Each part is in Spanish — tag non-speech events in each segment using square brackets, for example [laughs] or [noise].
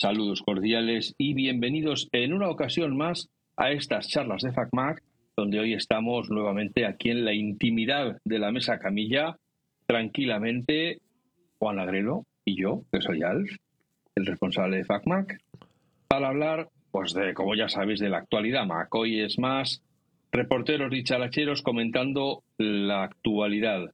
Saludos cordiales y bienvenidos en una ocasión más a estas charlas de FacMac, donde hoy estamos nuevamente aquí en la intimidad de la mesa camilla, tranquilamente, Juan Agrelo y yo, que soy Alf, el responsable de FacMac, para hablar, pues de, como ya sabéis, de la actualidad Mac. Hoy es más reporteros dicharacheros comentando la actualidad.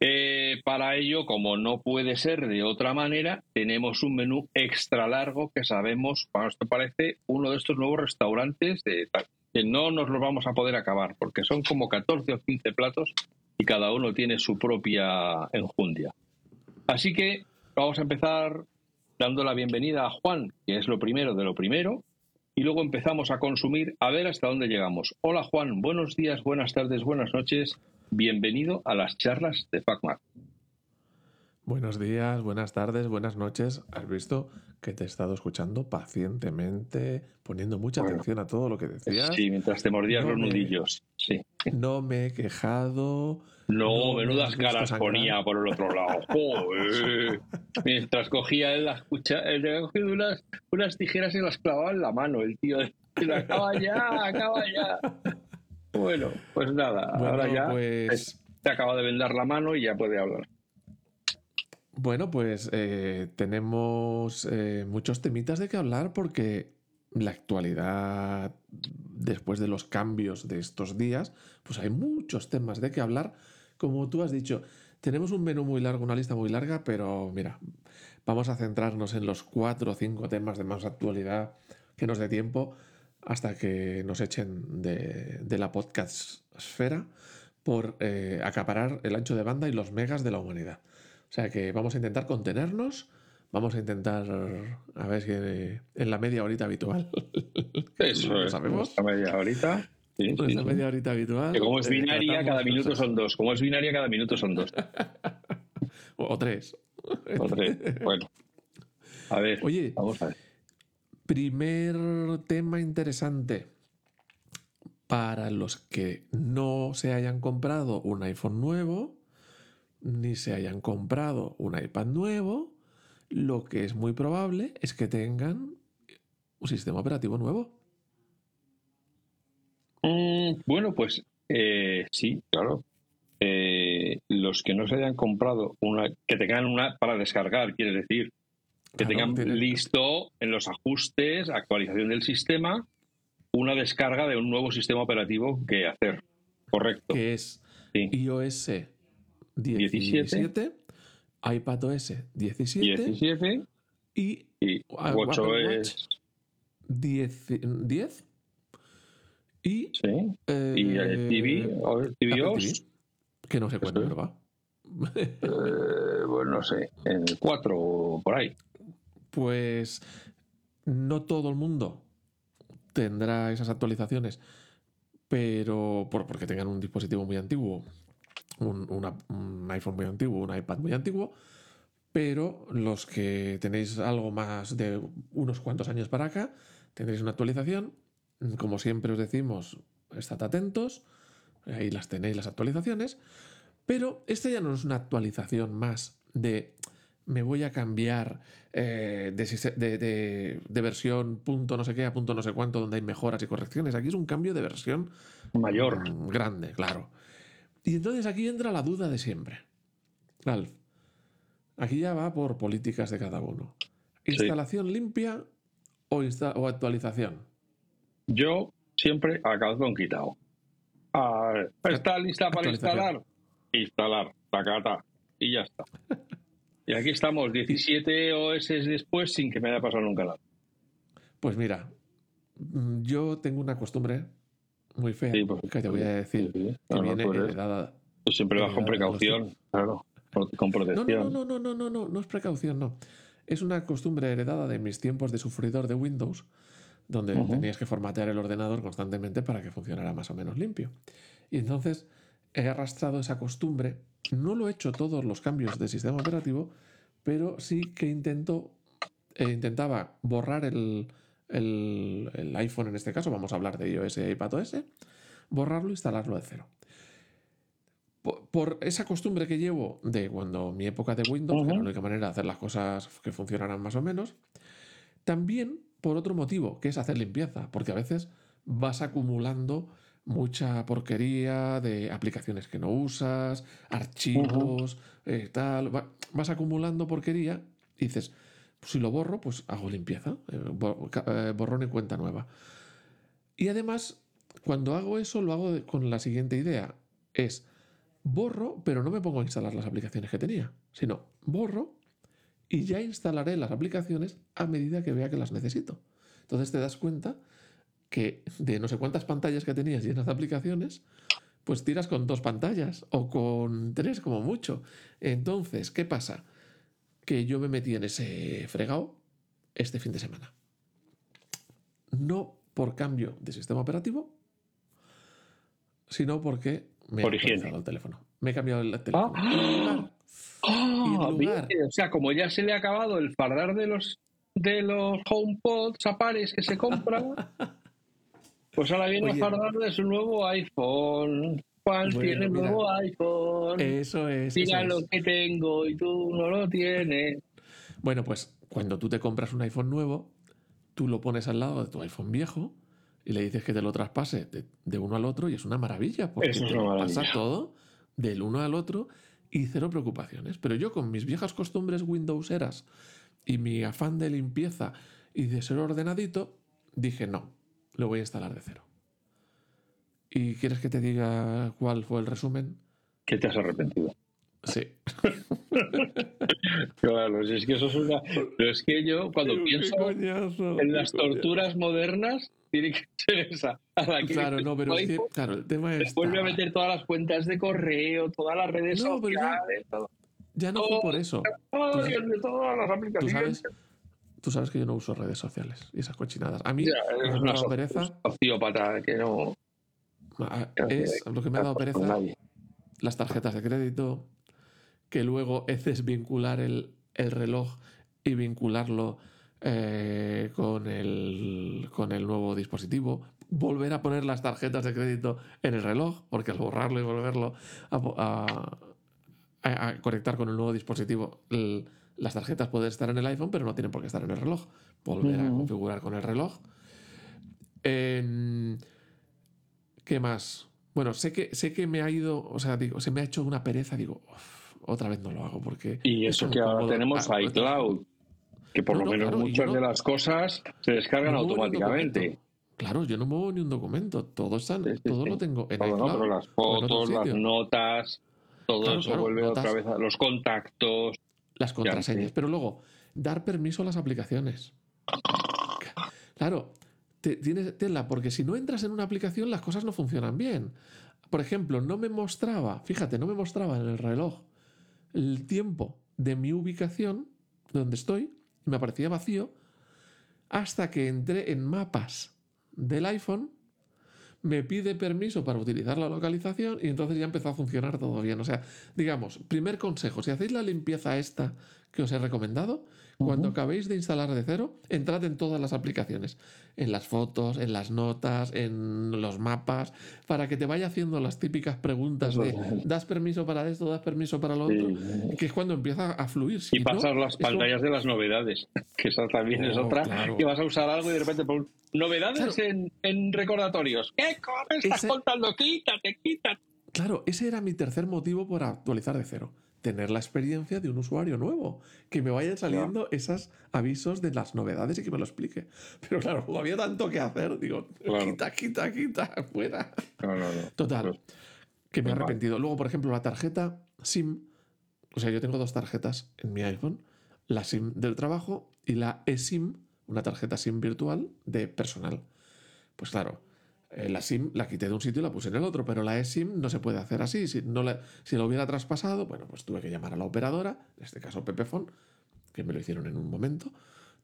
Eh, para ello, como no puede ser de otra manera, tenemos un menú extra largo que sabemos, cuando esto parece, uno de estos nuevos restaurantes de, que no nos los vamos a poder acabar, porque son como 14 o 15 platos y cada uno tiene su propia enjundia. Así que vamos a empezar dando la bienvenida a Juan, que es lo primero de lo primero, y luego empezamos a consumir a ver hasta dónde llegamos. Hola Juan, buenos días, buenas tardes, buenas noches. Bienvenido a las charlas de FacMac. Buenos días, buenas tardes, buenas noches. Has visto que te he estado escuchando pacientemente, poniendo mucha atención a todo lo que decías. Sí, mientras te mordías los nudillos. Sí. No me he quejado. No, menudas caras ponía por el otro lado. [laughs] mientras cogía él las él cogido unas, unas tijeras y las clavaba en la mano, el tío. Acaba ya, acaba ya. Bueno, pues nada, ahora ya pues... te acaba de vendar la mano y ya puede hablar. Bueno, pues eh, tenemos eh, muchos temitas de que hablar porque la actualidad, después de los cambios de estos días, pues hay muchos temas de que hablar. Como tú has dicho, tenemos un menú muy largo, una lista muy larga, pero mira, vamos a centrarnos en los cuatro o cinco temas de más actualidad que nos dé tiempo hasta que nos echen de, la podcast esfera por eh, acaparar el ancho de banda y los megas de la humanidad. O sea que vamos a intentar contenernos, vamos a intentar a ver si en la media horita habitual. [laughs] Eso es, sabemos. La media horita. Sí, la media horita habitual. Que como es eh, binaria, cada minuto son dos. Como es binaria, cada minuto son dos. [laughs] o, tres. O tres. Bueno. A ver. Oye, vamos a ver. Primer tema interesante para los que no se hayan comprado un iPhone nuevo, ni se hayan comprado un iPad nuevo, lo que es muy probable es que tengan un sistema operativo nuevo. Mm, bueno, pues eh, sí, claro. Eh, los que no se hayan comprado una, que tengan una para descargar, quiere decir, que tengan listo en los ajustes, actualización del sistema, una descarga de un nuevo sistema operativo que hacer. Correcto. Que es iOS 17, iPadOS 17, 17 y, y WatchOS 10, 10 y, sí. eh, y el TV, TVOS, que no sé cuándo va. eh, bueno, no sé, en el 4 por ahí pues no todo el mundo tendrá esas actualizaciones, pero por, porque tengan un dispositivo muy antiguo, un, iPhone muy antiguo, un iPad muy antiguo, pero los que tenéis algo más de unos cuantos años para acá, tendréis una actualización. Como siempre os decimos, estad atentos, ahí las tenéis las actualizaciones, pero esta ya no es una actualización más de me voy a cambiar eh, de, versión punto no sé qué a punto no sé cuánto, donde hay mejoras y correcciones. Aquí es un cambio de versión mayor. Mm, grande, claro. Y entonces aquí entra la duda de siempre. Alf, aquí ya va por políticas de cada uno. ¿Instalación limpia o, o, actualización? Yo siempre acabo con quitado. ¿Está lista para instalar? Instalar, cata y ya está. [laughs] Y aquí estamos, 17 OS después sin que me haya pasado nunca nada. Pues mira, mm, yo tengo una costumbre muy fea pues, que te voy a decir que viene heredada. Pues siempre vas con precaución, claro, con protección. No, no, no, no, no, no, no es precaución, no. Es una costumbre heredada de mis tiempos de sufridor de Windows, donde tenías que formatear el ordenador constantemente para que funcionara más o menos limpio. Y entonces he arrastrado esa costumbre no lo he hecho todos los cambios de sistema operativo, pero sí que intento, eh, intentaba borrar el, iPhone en este caso, vamos a hablar de iOS y iPadOS, borrarlo e instalarlo de cero. Por, esa costumbre que llevo de cuando mi época de Windows, que era la única manera de hacer las cosas que funcionaran más o menos, También por otro motivo, que es hacer limpieza, porque a veces vas acumulando mucha porquería de aplicaciones que no usas, archivos, eh, tal. Vas acumulando porquería y dices, pues si lo borro, pues hago limpieza, eh, eh, borrón y cuenta nueva. Y además, cuando hago eso, lo hago con la siguiente idea. Es borro, pero no me pongo a instalar las aplicaciones que tenía, sino borro y ya instalaré las aplicaciones a medida que vea que las necesito. Entonces te das cuenta que de no sé cuántas pantallas que tenías llenas de aplicaciones, pues tiras con dos pantallas o con tres como mucho. Entonces, ¿qué pasa? Que yo me metí en ese fregado este fin de semana. No por cambio de sistema operativo, sino porque me he cambiado el teléfono. Me he cambiado el teléfono. ¡Ah! ¡Ah! o sea, como ya se le ha acabado el fardar de los de los HomePods a pares que se compran, [laughs] pues ahora viene a fardar de su nuevo iPhone. ¿Cuál tiene el nuevo iPhone? Eso es. Mira lo que tengo y tú no lo tienes. Bueno, pues cuando tú te compras un iPhone nuevo, tú lo pones al lado de tu iPhone viejo y le dices que te lo traspase de, uno al otro y es una maravilla, porque te pasa todo del uno al otro y cero preocupaciones. Pero yo con mis viejas costumbres Windowseras y mi afán de limpieza y de ser ordenadito, dije no, lo voy a instalar de cero. ¿Y quieres que te diga cuál fue el resumen? Que te has arrepentido. Sí. [laughs] claro, es que eso es una. Pero es que yo, cuando pienso en las torturas modernas, tiene que [laughs] ser esa. claro, no, pero es que, claro, el tema es. Vuelve a meter todas las cuentas de correo, todas las redes sociales, todo. Ya no fue por eso. de todas las aplicaciones. Tú sabes, que yo no uso redes sociales y esas cochinadas. A mí es me ha dado pereza. que no. Es lo que me ha dado pereza. Las tarjetas de crédito, que luego es desvincular el, el reloj y vincularlo eh, con, el, con el nuevo dispositivo. Volver a poner las tarjetas de crédito en el reloj, porque al borrarlo y volverlo a a, conectar con el nuevo dispositivo. Las tarjetas pueden estar en el iPhone, pero no tienen por qué estar en el reloj. Volver a configurar con el reloj. ¿Qué más? Bueno, sé que, sé que me ha ido, o sea, digo, se me ha hecho una pereza, digo, otra vez no lo hago porque... Y eso que ahora tenemos ah, iCloud, que por lo menos muchas de las cosas se descargan automáticamente. Claro, yo no muevo ni un documento, todo, está, todo lo tengo en iCloud. las fotos, las notas, todo eso vuelve otra vez a los contactos. Las contraseñas. Pero luego, dar permiso a las aplicaciones. Claro, tienes tela, porque si no entras en una aplicación, las cosas no funcionan bien. Por ejemplo, no me mostraba, fíjate, no me mostraba en el reloj el tiempo de mi ubicación, donde estoy, me aparecía vacío, hasta que entré en mapas del iPhone me pide permiso para utilizar la localización y entonces ya empezó a funcionar todo bien. O sea, digamos, primer consejo, si hacéis la limpieza esta que os he recomendado, cuando acabéis de instalar de cero, entrad en todas las aplicaciones, en las fotos, en las notas, en los mapas, para que te vaya haciendo las típicas preguntas de ¿das permiso para esto, das permiso para lo otro? Que es cuando empieza a fluir. y pasar las pantallas de las novedades, [laughs] que esa también es otra, que vas a usar algo y de repente por novedades en, recordatorios. ¿Qué estás contando? Quítate, quítate. Claro, ese era mi tercer motivo por actualizar de cero tener la experiencia de un usuario nuevo, que me vayan saliendo esos avisos de las novedades y que me lo explique. [laughs] Pero claro, como había tanto que hacer, digo, quita, quita, quita, [laughs] fuera. Total, que me he arrepentido. Luego, por ejemplo, la tarjeta SIM, o sea, yo tengo dos tarjetas en mi iPhone, la SIM del trabajo y la eSIM, una tarjeta SIM virtual de personal. Pues claro, la SIM la quité de un sitio y la puse en el otro, pero la eSIM no se puede hacer así. Si, no la, si lo hubiera traspasado, bueno, pues tuve que llamar a la operadora, en este caso Pepefon, que me lo hicieron en un momento.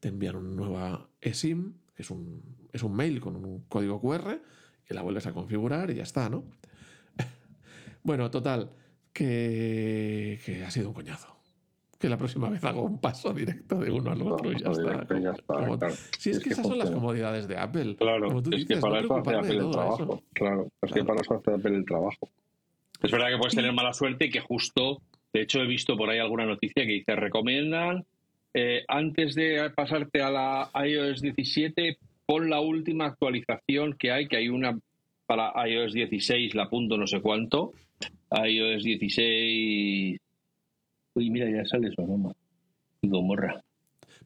Te envían una nueva eSIM, que es un, es un mail con un código QR, y la vuelves a configurar y ya está, ¿no? [laughs] bueno, total, que, que ha sido un coñazo que la próxima vez hago un paso directo de uno al otro y ya está. Si es, que, esas son las comodidades de Apple. Claro, como tú es que para eso hace Apple el trabajo. Claro, es que para eso hace Apple el trabajo. Es verdad que puedes tener mala suerte y que justo, de hecho he visto por ahí alguna noticia que dice recomiendan eh, antes de pasarte a la iOS 17, pon la última actualización que hay, que hay una para iOS 16, la punto no sé cuánto. iOS 16. Uy, mira, ya sale su nombre. Gomorra.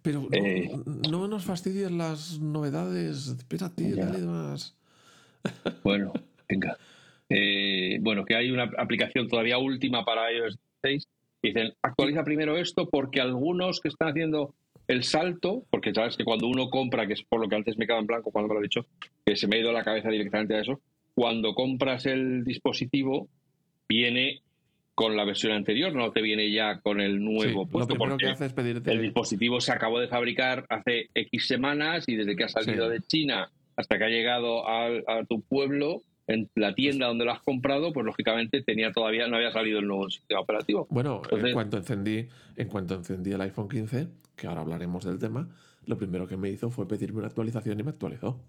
Pero no, eh, no, nos fastidies las novedades. Espérate, dale más. Bueno, venga. Eh, bueno, que hay una aplicación todavía última para iOS 16. Dicen, actualiza primero esto porque algunos que están haciendo el salto, porque sabes que cuando uno compra, que es por lo que antes me quedaba en blanco cuando me lo he dicho, que se me ha ido la cabeza directamente a eso, cuando compras el dispositivo viene con la versión anterior, no te viene ya con el nuevo puesto. porque El dispositivo se acabó de fabricar hace X semanas y desde que ha salido de China hasta que ha llegado a, tu pueblo, en la tienda donde lo has comprado, pues lógicamente tenía todavía no había salido el nuevo sistema operativo. Bueno, en cuanto encendí, en cuanto encendí el iPhone 15, que ahora hablaremos del tema, lo primero que me hizo fue pedirme una actualización y me actualizó.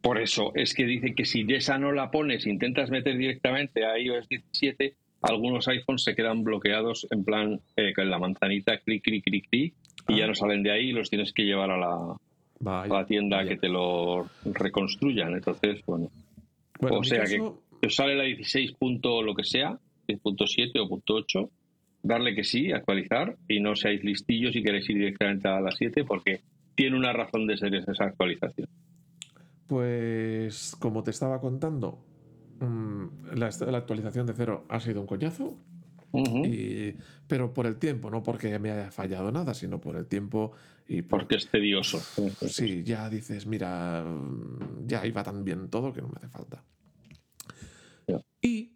Por eso es que dice que si esa no la pones, intentas meter directamente a iOS 17, algunos iPhones se quedan bloqueados en plan eh, con la manzanita, clic, clic, clic, clic, y ya ah. no salen de ahí y los tienes que llevar a la, a la tienda que te lo reconstruyan. Entonces, bueno. o sea que sale la 16. Punto lo que sea, 10.7 o punto 8, darle que sí, actualizar y no seáis listillos si queréis ir directamente a la 7 porque tiene una razón de ser esa actualización. Pues como te estaba contando, mm, la, actualización de cero ha sido un coñazo. pero por el tiempo, no porque me haya fallado nada, sino por el tiempo y porque es tedioso. Sí, ya dices, mira, ya iba tan bien todo que no me hace falta. Y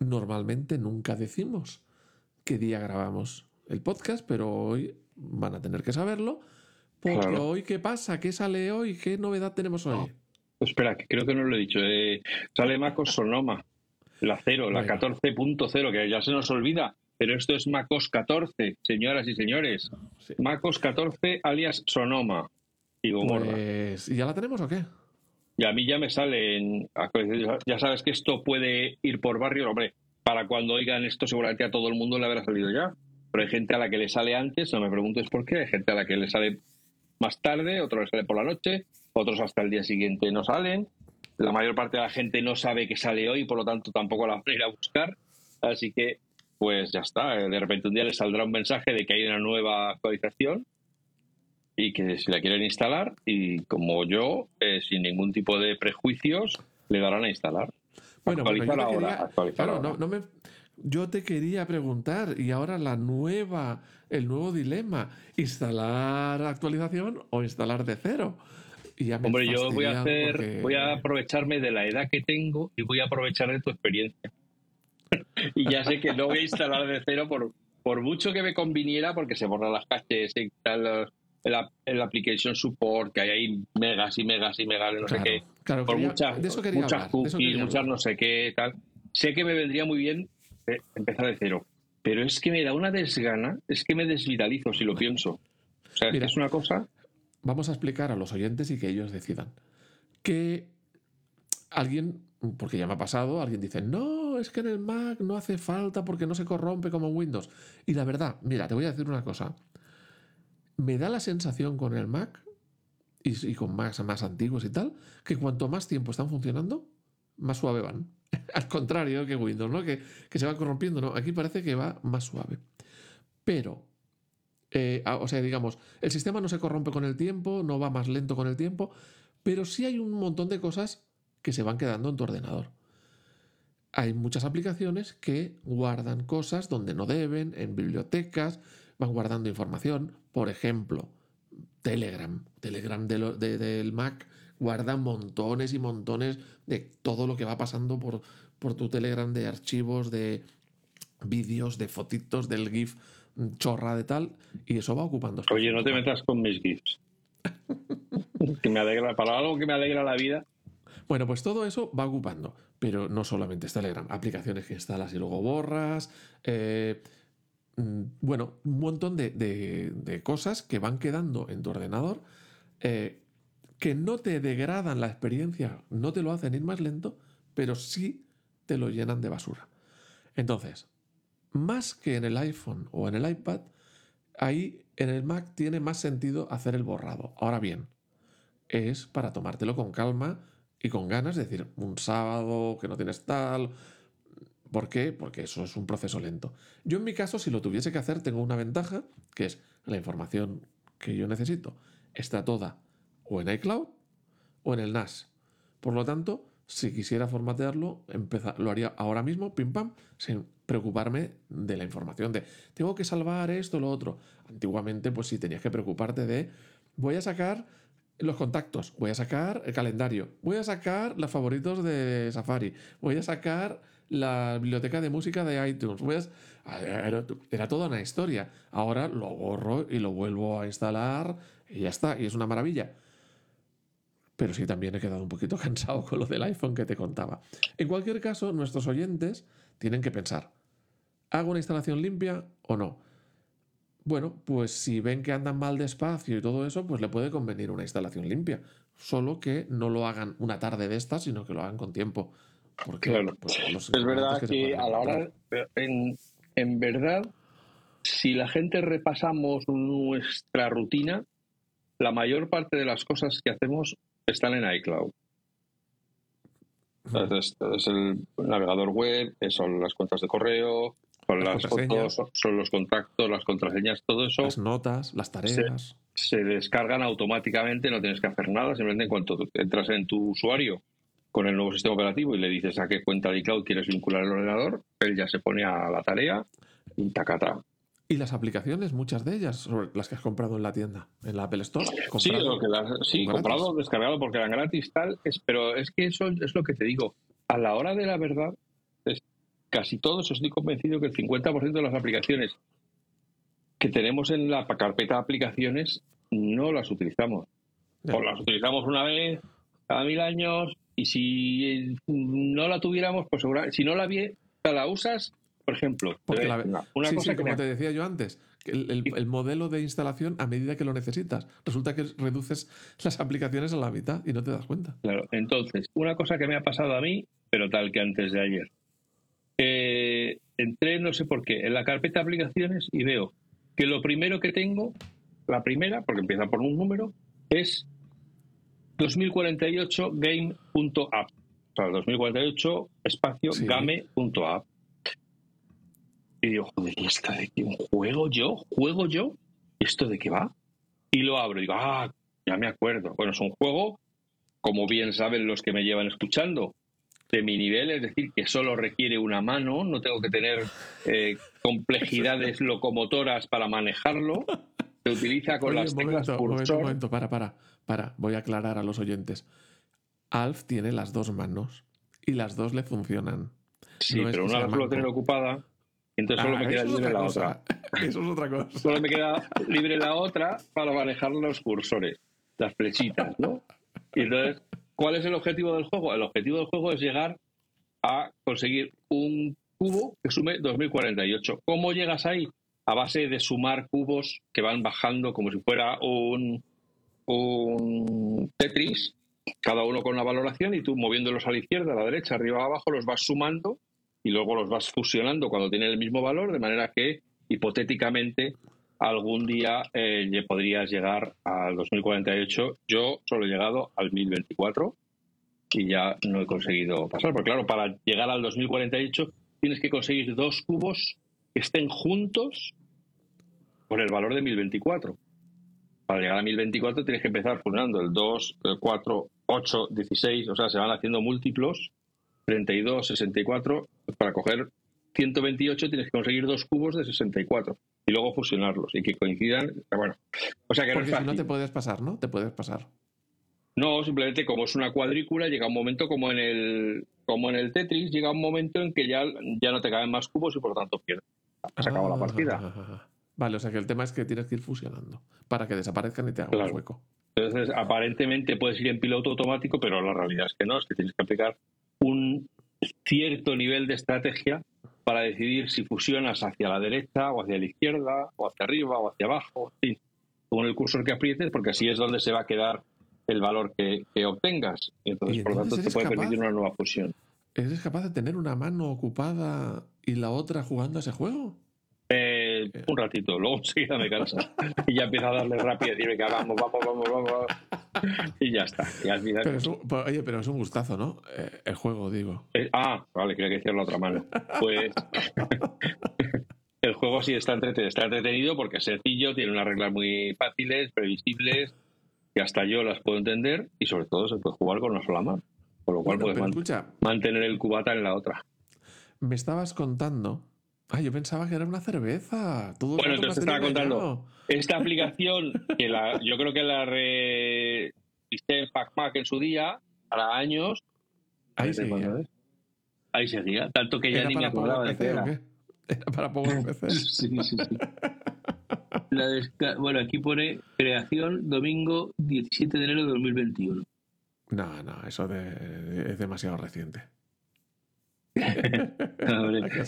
normalmente nunca decimos qué día grabamos el podcast, pero hoy van a tener que saberlo. Porque hoy, ¿qué pasa? ¿Qué sale hoy? ¿Qué novedad tenemos hoy? Espera, que creo que no lo he dicho. Eh, sale MacOS Sonoma, la 0, la 14.0, que ya se nos olvida, pero esto es MacOS 14, señoras y señores. MacOS 14 alias Sonoma. Y pues, ¿Y ya la tenemos o qué? Y a mí ya me sale Ya sabes que esto puede ir por barrio, hombre. Para cuando oigan esto, seguramente a todo el mundo le habrá salido ya. Pero hay gente a la que le sale antes, no me preguntes por qué. Hay gente a la que le sale más tarde, otro le sale por la noche otros hasta el día siguiente no salen. La mayor parte de la gente no sabe que sale hoy, por lo tanto tampoco la van a ir a buscar. Así que, pues ya está. De repente un día les saldrá un mensaje de que hay una nueva actualización y que si la quieren instalar, y como yo, eh, sin ningún tipo de prejuicios, le darán a instalar. Bueno, actualizar ahora. claro, No, me, yo te quería preguntar, y ahora la nueva, el nuevo dilema, ¿instalar actualización o instalar de cero? Hombre, yo voy a hacer, voy a aprovecharme de la edad que tengo y voy a aprovechar de tu experiencia. [laughs] y ya sé que no voy a instalar de cero por, por mucho que me conviniera, porque se borran las caches y tal, el, application support, que hay ahí megas y megas y megas de no sé qué. por muchas, muchas cookies, muchas no sé qué, tal. Sé que me vendría muy bien eh, empezar de cero. Pero es que me da una desgana, es que me desvitalizo si lo pienso. O sea, es una cosa vamos a explicar a los oyentes y que ellos decidan. Que alguien, porque ya me ha pasado, alguien dice, no, es que en el Mac no hace falta porque no se corrompe como Windows. Y la verdad, mira, te voy a decir una cosa. Me da la sensación con el Mac y, con Macs más antiguos y tal, que cuanto más tiempo están funcionando, más suave van. [laughs] Al contrario que Windows, ¿no? Que, que se va corrompiendo, ¿no? Aquí parece que va más suave. Pero eh, o sea, digamos, el sistema no se corrompe con el tiempo, no va más lento con el tiempo, pero sí hay un montón de cosas que se van quedando en tu ordenador. Hay muchas aplicaciones que guardan cosas donde no deben, en bibliotecas, van guardando información. Por ejemplo, Telegram. Telegram del Mac guarda montones y montones de todo lo que va pasando por, por tu Telegram de archivos, de vídeos, de fotitos, del GIF chorra de tal, y eso va ocupando. Oye, no te metas con mis GIFs. [laughs] que me alegra, para algo que me alegra la vida. Bueno, pues todo eso va ocupando, pero no solamente es Telegram, aplicaciones que instalas y luego borras, eh, mm, bueno, un montón de, cosas que van quedando en tu ordenador eh, que no te degradan la experiencia, no te lo hacen ir más lento, pero sí te lo llenan de basura. Entonces, más que en el iPhone o en el iPad, ahí En el Mac tiene más sentido hacer el borrado. Ahora bien, es para tomártelo con calma y con ganas, es decir, un sábado que no tienes tal. ¿Por qué? Porque eso es un proceso lento. Yo en mi caso, si lo tuviese que hacer, tengo una ventaja, que es la información que yo necesito está toda o en iCloud o en el NAS. Por lo tanto, si quisiera formatearlo, lo haría ahora mismo, pim pam, sin preocuparme de la información de tengo que salvar esto lo otro. Antiguamente, pues sí, tenías que preocuparte de voy a sacar los contactos, voy a sacar el calendario, voy a sacar los favoritos de Safari, voy a sacar la biblioteca de música de iTunes, voy era, era toda una historia. Ahora lo borro y lo vuelvo a instalar y ya está, y es una maravilla. Pero sí también he quedado un poquito [laughs] cansado con lo del iPhone que te contaba. En cualquier caso, nuestros oyentes tienen que pensar, ¿hago una instalación limpia o no? Bueno, pues si ven que andan mal despacio y todo eso, pues le puede convenir una instalación limpia. Solo que no lo hagan una tarde de esta, sino que lo hagan con tiempo. Porque, claro. Pues, es verdad que, a la hora, en, en verdad, si la gente repasamos nuestra rutina, la mayor parte de las cosas que hacemos están en iCloud. Entonces, es el navegador web, son las cuentas de correo, son las, fotos, son los contactos, las contraseñas, todo eso. Las notas, las tareas. Se, descargan automáticamente, no tienes que hacer nada, simplemente en cuanto entras en tu usuario con el nuevo sistema operativo y le dices a qué cuenta de iCloud quieres vincular el ordenador, él ya se pone a la tarea y tacata. ¿Y las aplicaciones, muchas de ellas, las que has comprado en la tienda, en la Apple Store? Sí, lo que sí comprado, descargado porque eran gratis, tal. Es, pero es que eso es lo que te digo. A la hora de la verdad, es, casi todos estoy convencido que el 50% de las aplicaciones que tenemos en la carpeta de aplicaciones no las utilizamos. O las utilizamos una vez cada mil años y si no la tuviéramos, pues si no la, vi, la usas por ejemplo, una, cosa como te decía yo antes, el, modelo de instalación a medida que lo necesitas. Resulta que reduces las aplicaciones a la mitad y no te das cuenta. Claro, entonces, una cosa que me ha pasado a mí, pero tal que antes de ayer. entré, no sé por qué, en la carpeta de aplicaciones y veo que lo primero que tengo, la primera, porque empieza por un número, es 2048 game.app. O sea, 2048 espacio game.app. Y digo, joder, ¿y esto de qué? ¿Juego yo? ¿Juego yo? ¿Esto de qué va? Y lo abro y digo, ah, ya me acuerdo. Bueno, es un juego, como bien saben los que me llevan escuchando, de mi nivel, es decir, que solo requiere una mano, no tengo que tener eh, complejidades [laughs] locomotoras para manejarlo. Se utiliza con las teclas momento, momento, momento, para, para, para. Voy a aclarar a los oyentes. Alf tiene las dos manos y las dos le funcionan. Sí, pero una la tener ocupada entonces solo me ah, queda libre la otra. [laughs] Eso es otra cosa. Solo me queda libre la otra para manejar los cursores, las flechitas, ¿no? Y entonces, ¿cuál es el objetivo del juego? El objetivo del juego es llegar a conseguir un cubo que sume 2048. ¿Cómo llegas ahí? A base de sumar cubos que van bajando como si fuera un, un Tetris, cada uno con una valoración, y tú moviéndolos a la izquierda, a la derecha, arriba, abajo, los vas sumando y luego los vas fusionando cuando tienen el mismo valor, de manera que hipotéticamente algún día eh, podrías llegar al 2048. Yo solo he llegado al 1024 y ya no he conseguido pasar. Porque claro, para llegar al 2048 tienes que conseguir dos cubos que estén juntos con el valor de 1024. Para llegar a 1024 tienes que empezar fusionando el 2, el 4, 8, 16, o sea, se van haciendo múltiplos 32, 64, para coger 128 tienes que conseguir dos cubos de 64 y luego fusionarlos y que coincidan. Bueno, o sea que Porque si no te puedes pasar, ¿no? Te puedes pasar. No, simplemente como es una cuadrícula, llega un momento como en el como en el Tetris, llega un momento en que ya, ya no te caben más cubos y por lo tanto pierdes. Se acabó la partida. Ah, vale, o sea que el tema es que tienes que ir fusionando para que desaparezcan y te hagan un hueco. Entonces, aparentemente puedes ir en piloto automático, pero la realidad es que no, es que tienes que aplicar un cierto nivel de estrategia para decidir si fusionas hacia la derecha o hacia la izquierda o hacia arriba o hacia abajo, en con el cursor que aprietes, porque así es donde se va a quedar el valor que, obtengas. entonces, por lo tanto, te puede permitir una nueva fusión. ¿Eres capaz de tener una mano ocupada y la otra jugando a ese juego? Eh, eh, un ratito, luego [laughs] enseguida me cansa. Y ya empieza a darle rápido y decir, venga, vamos, vamos, vamos, vamos. Y ya está. Y al final... Pero es un- pues, oye, pero es un gustazo, ¿no? Eh, el juego, digo. Eh, ah, vale, quería que decir la otra mano. Pues [laughs] el juego sí está entretenido, está entretenido porque es sencillo, tiene unas reglas muy fáciles, previsibles, que hasta yo las puedo entender y sobre todo se puede jugar con una sola mano. Con lo cual Bueno, puedes pero man- escucha, mantener el cubata en la otra. me estabas contando. Ah, yo pensaba que era una cerveza. Todo Bueno, te estaba contando. Esta [laughs] aplicación, que la, yo creo que la revisé en FacMac en su día, para años. Ahí ¿Desde seguía. es? Ahí seguía, tanto que ya ¿Era ni me acordaba de o era. ¿Era para Power [laughs] PC? Sí, sí, sí. [laughs] La desca- bueno, aquí pone creación domingo 17 de enero de 2021. No, no, eso de- es demasiado reciente. Hombre, ¿A qué has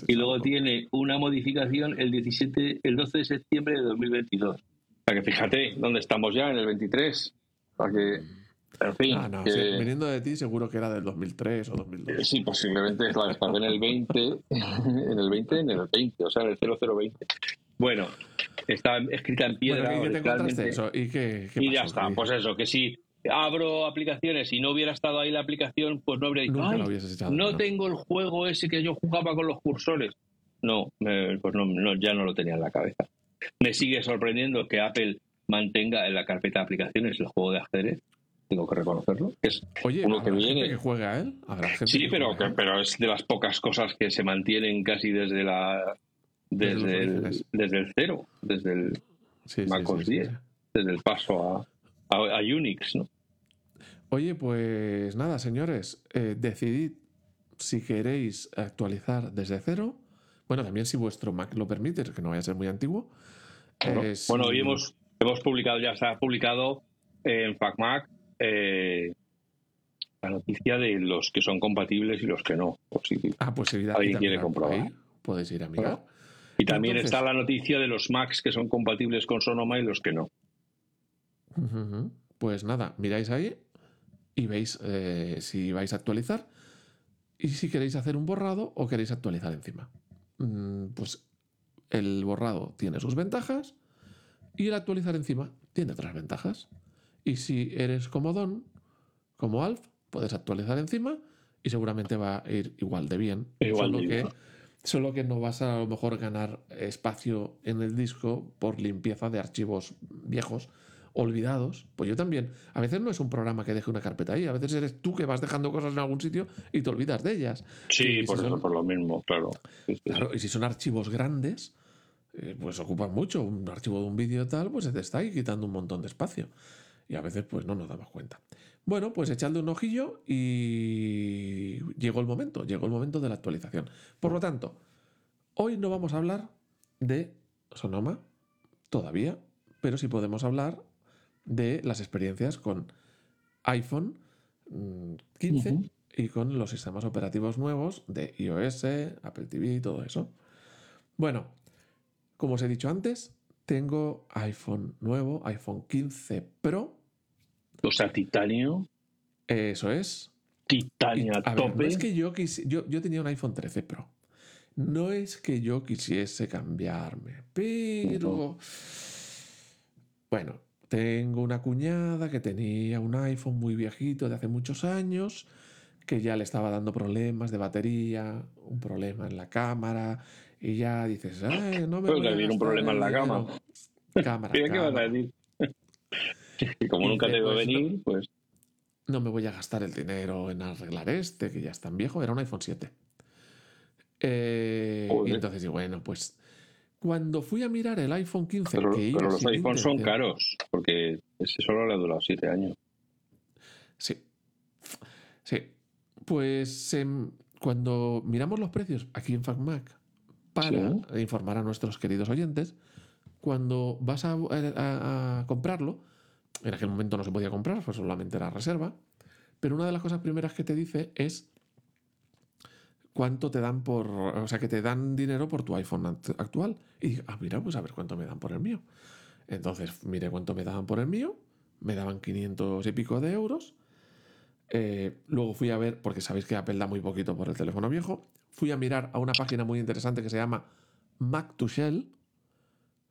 y luego tiene una modificación el 17, el 12 de septiembre de 2022. O sea que fíjate dónde estamos ya, en el 23. O sea que, en fin, Ah, no, que- sí, viniendo de ti seguro que era del 2003 o 2002. Eh, Sí, posiblemente claro, estaba en el 20, [laughs] en el 20, en el 20, o sea, en el 0020. Bueno, está escrita en piedra. Bueno, ¿y qué te eso? ¿Y qué, qué Y ya está, ¿Qué- pues eso, que si abro aplicaciones y no hubiera estado ahí la aplicación, pues no habría dicho, Nunca "Ay, lo hubieses echado. no ¿no? tengo el juego ese que yo jugaba con los cursores. No, me- pues no, no, ya no lo tenía en la cabeza. Me sigue sorprendiendo que Apple mantenga en la carpeta de aplicaciones el juego de ajedrez. Tengo que reconocerlo. Es Oye, uno que ¿habrá gente viene. que juega gente Sí, que pero, juega pero es de las pocas cosas que se mantienen casi desde la Desde desde, el, desde el cero, desde el, Sí, sí, Mac sí, OS sí, 10. sí. desde el paso a, a, a Unix, ¿no? Oye, pues nada, señores, eh, decidid si queréis actualizar desde cero. Bueno, también si vuestro Mac lo permite, que no vaya a ser muy antiguo. Bueno, Eh, si- bueno, hoy hemos, hemos publicado, ya ha publicado en FacMac eh, la noticia de los que son compatibles y los que no. Si- Ah, pues alguien quiere comprobar. podéis ir a mirar. Y también Entonces- está la noticia de los Macs que son compatibles con Sonoma y los que no. Pues nada, miráis ahí y veis eh, si vais a actualizar y si queréis hacer un borrado o queréis actualizar encima. Mm, Pues el borrado tiene sus ventajas y el actualizar encima tiene otras ventajas. Y si eres como Don, como Alf, puedes actualizar encima y seguramente va a ir igual de bien. Igual solo, de que, solo que no vas a, a lo mejor ganar espacio en el disco por limpieza de archivos viejos olvidados. Pues yo también. A veces no es un programa que deje una carpeta ahí, a veces eres tú que vas dejando cosas en algún sitio y te olvidas de ellas. Sí, si por eso, son- por lo mismo, claro. Sí, sí. Claro, y si son archivos grandes, eh, pues ocupan mucho. Un archivo de un vídeo y tal, pues se te está ahí quitando un montón de espacio. Y a veces, pues no nos damos cuenta. Bueno, pues echadle un ojillo y llegó el momento, llegó el momento de la actualización. Por lo tanto, hoy no vamos a hablar de Sonoma todavía, pero sí podemos hablar de las experiencias con iPhone mm, 15 Ujú. y con los sistemas operativos nuevos de iOS, Apple TV y todo eso. Bueno, como os he dicho antes, tengo iPhone nuevo, iPhone 15 Pro. O sea, titanio, Eso es. titanio a, A ver, tope. no es que yo, quisi- yo, yo tenía un iPhone 13 Pro. No es que yo quisiese cambiarme, pero... Bueno, tengo una cuñada que tenía un iPhone muy viejito de hace muchos años, que ya le estaba dando problemas de batería, un problema en la cámara, y ya dices, Ay, no me voy a un problema en la dinero". cama. Cámara, ¿Qué qué vas a decir? [laughs] Y como Y nunca te veo venir, pues no me voy a gastar el dinero en arreglar este, que ya es tan viejo, era un iPhone 7. Eh, y entonces, y bueno, pues cuando fui a mirar el iPhone 15, pero, que pero los iPhones son caros, porque ese solo le ha durado siete años. Sí. Sí. Pues em, cuando miramos los precios aquí en FacMac para Sí. informar a nuestros queridos oyentes, cuando vas a, a- a comprarlo, en aquel momento no se podía comprar, pues solamente era reserva, pero una de las cosas primeras que te dice es cuánto te dan por, o sea, que te dan dinero por tu iPhone act- actual. Y dije, ah, mira, pues a ver cuánto me dan por el mío. Entonces miré cuánto me daban por el mío, me daban 500 y pico de euros. Eh, luego fui a ver, porque sabéis que Apple da muy poquito por el teléfono viejo, fui a mirar a una página muy interesante que se llama Mac to Shell,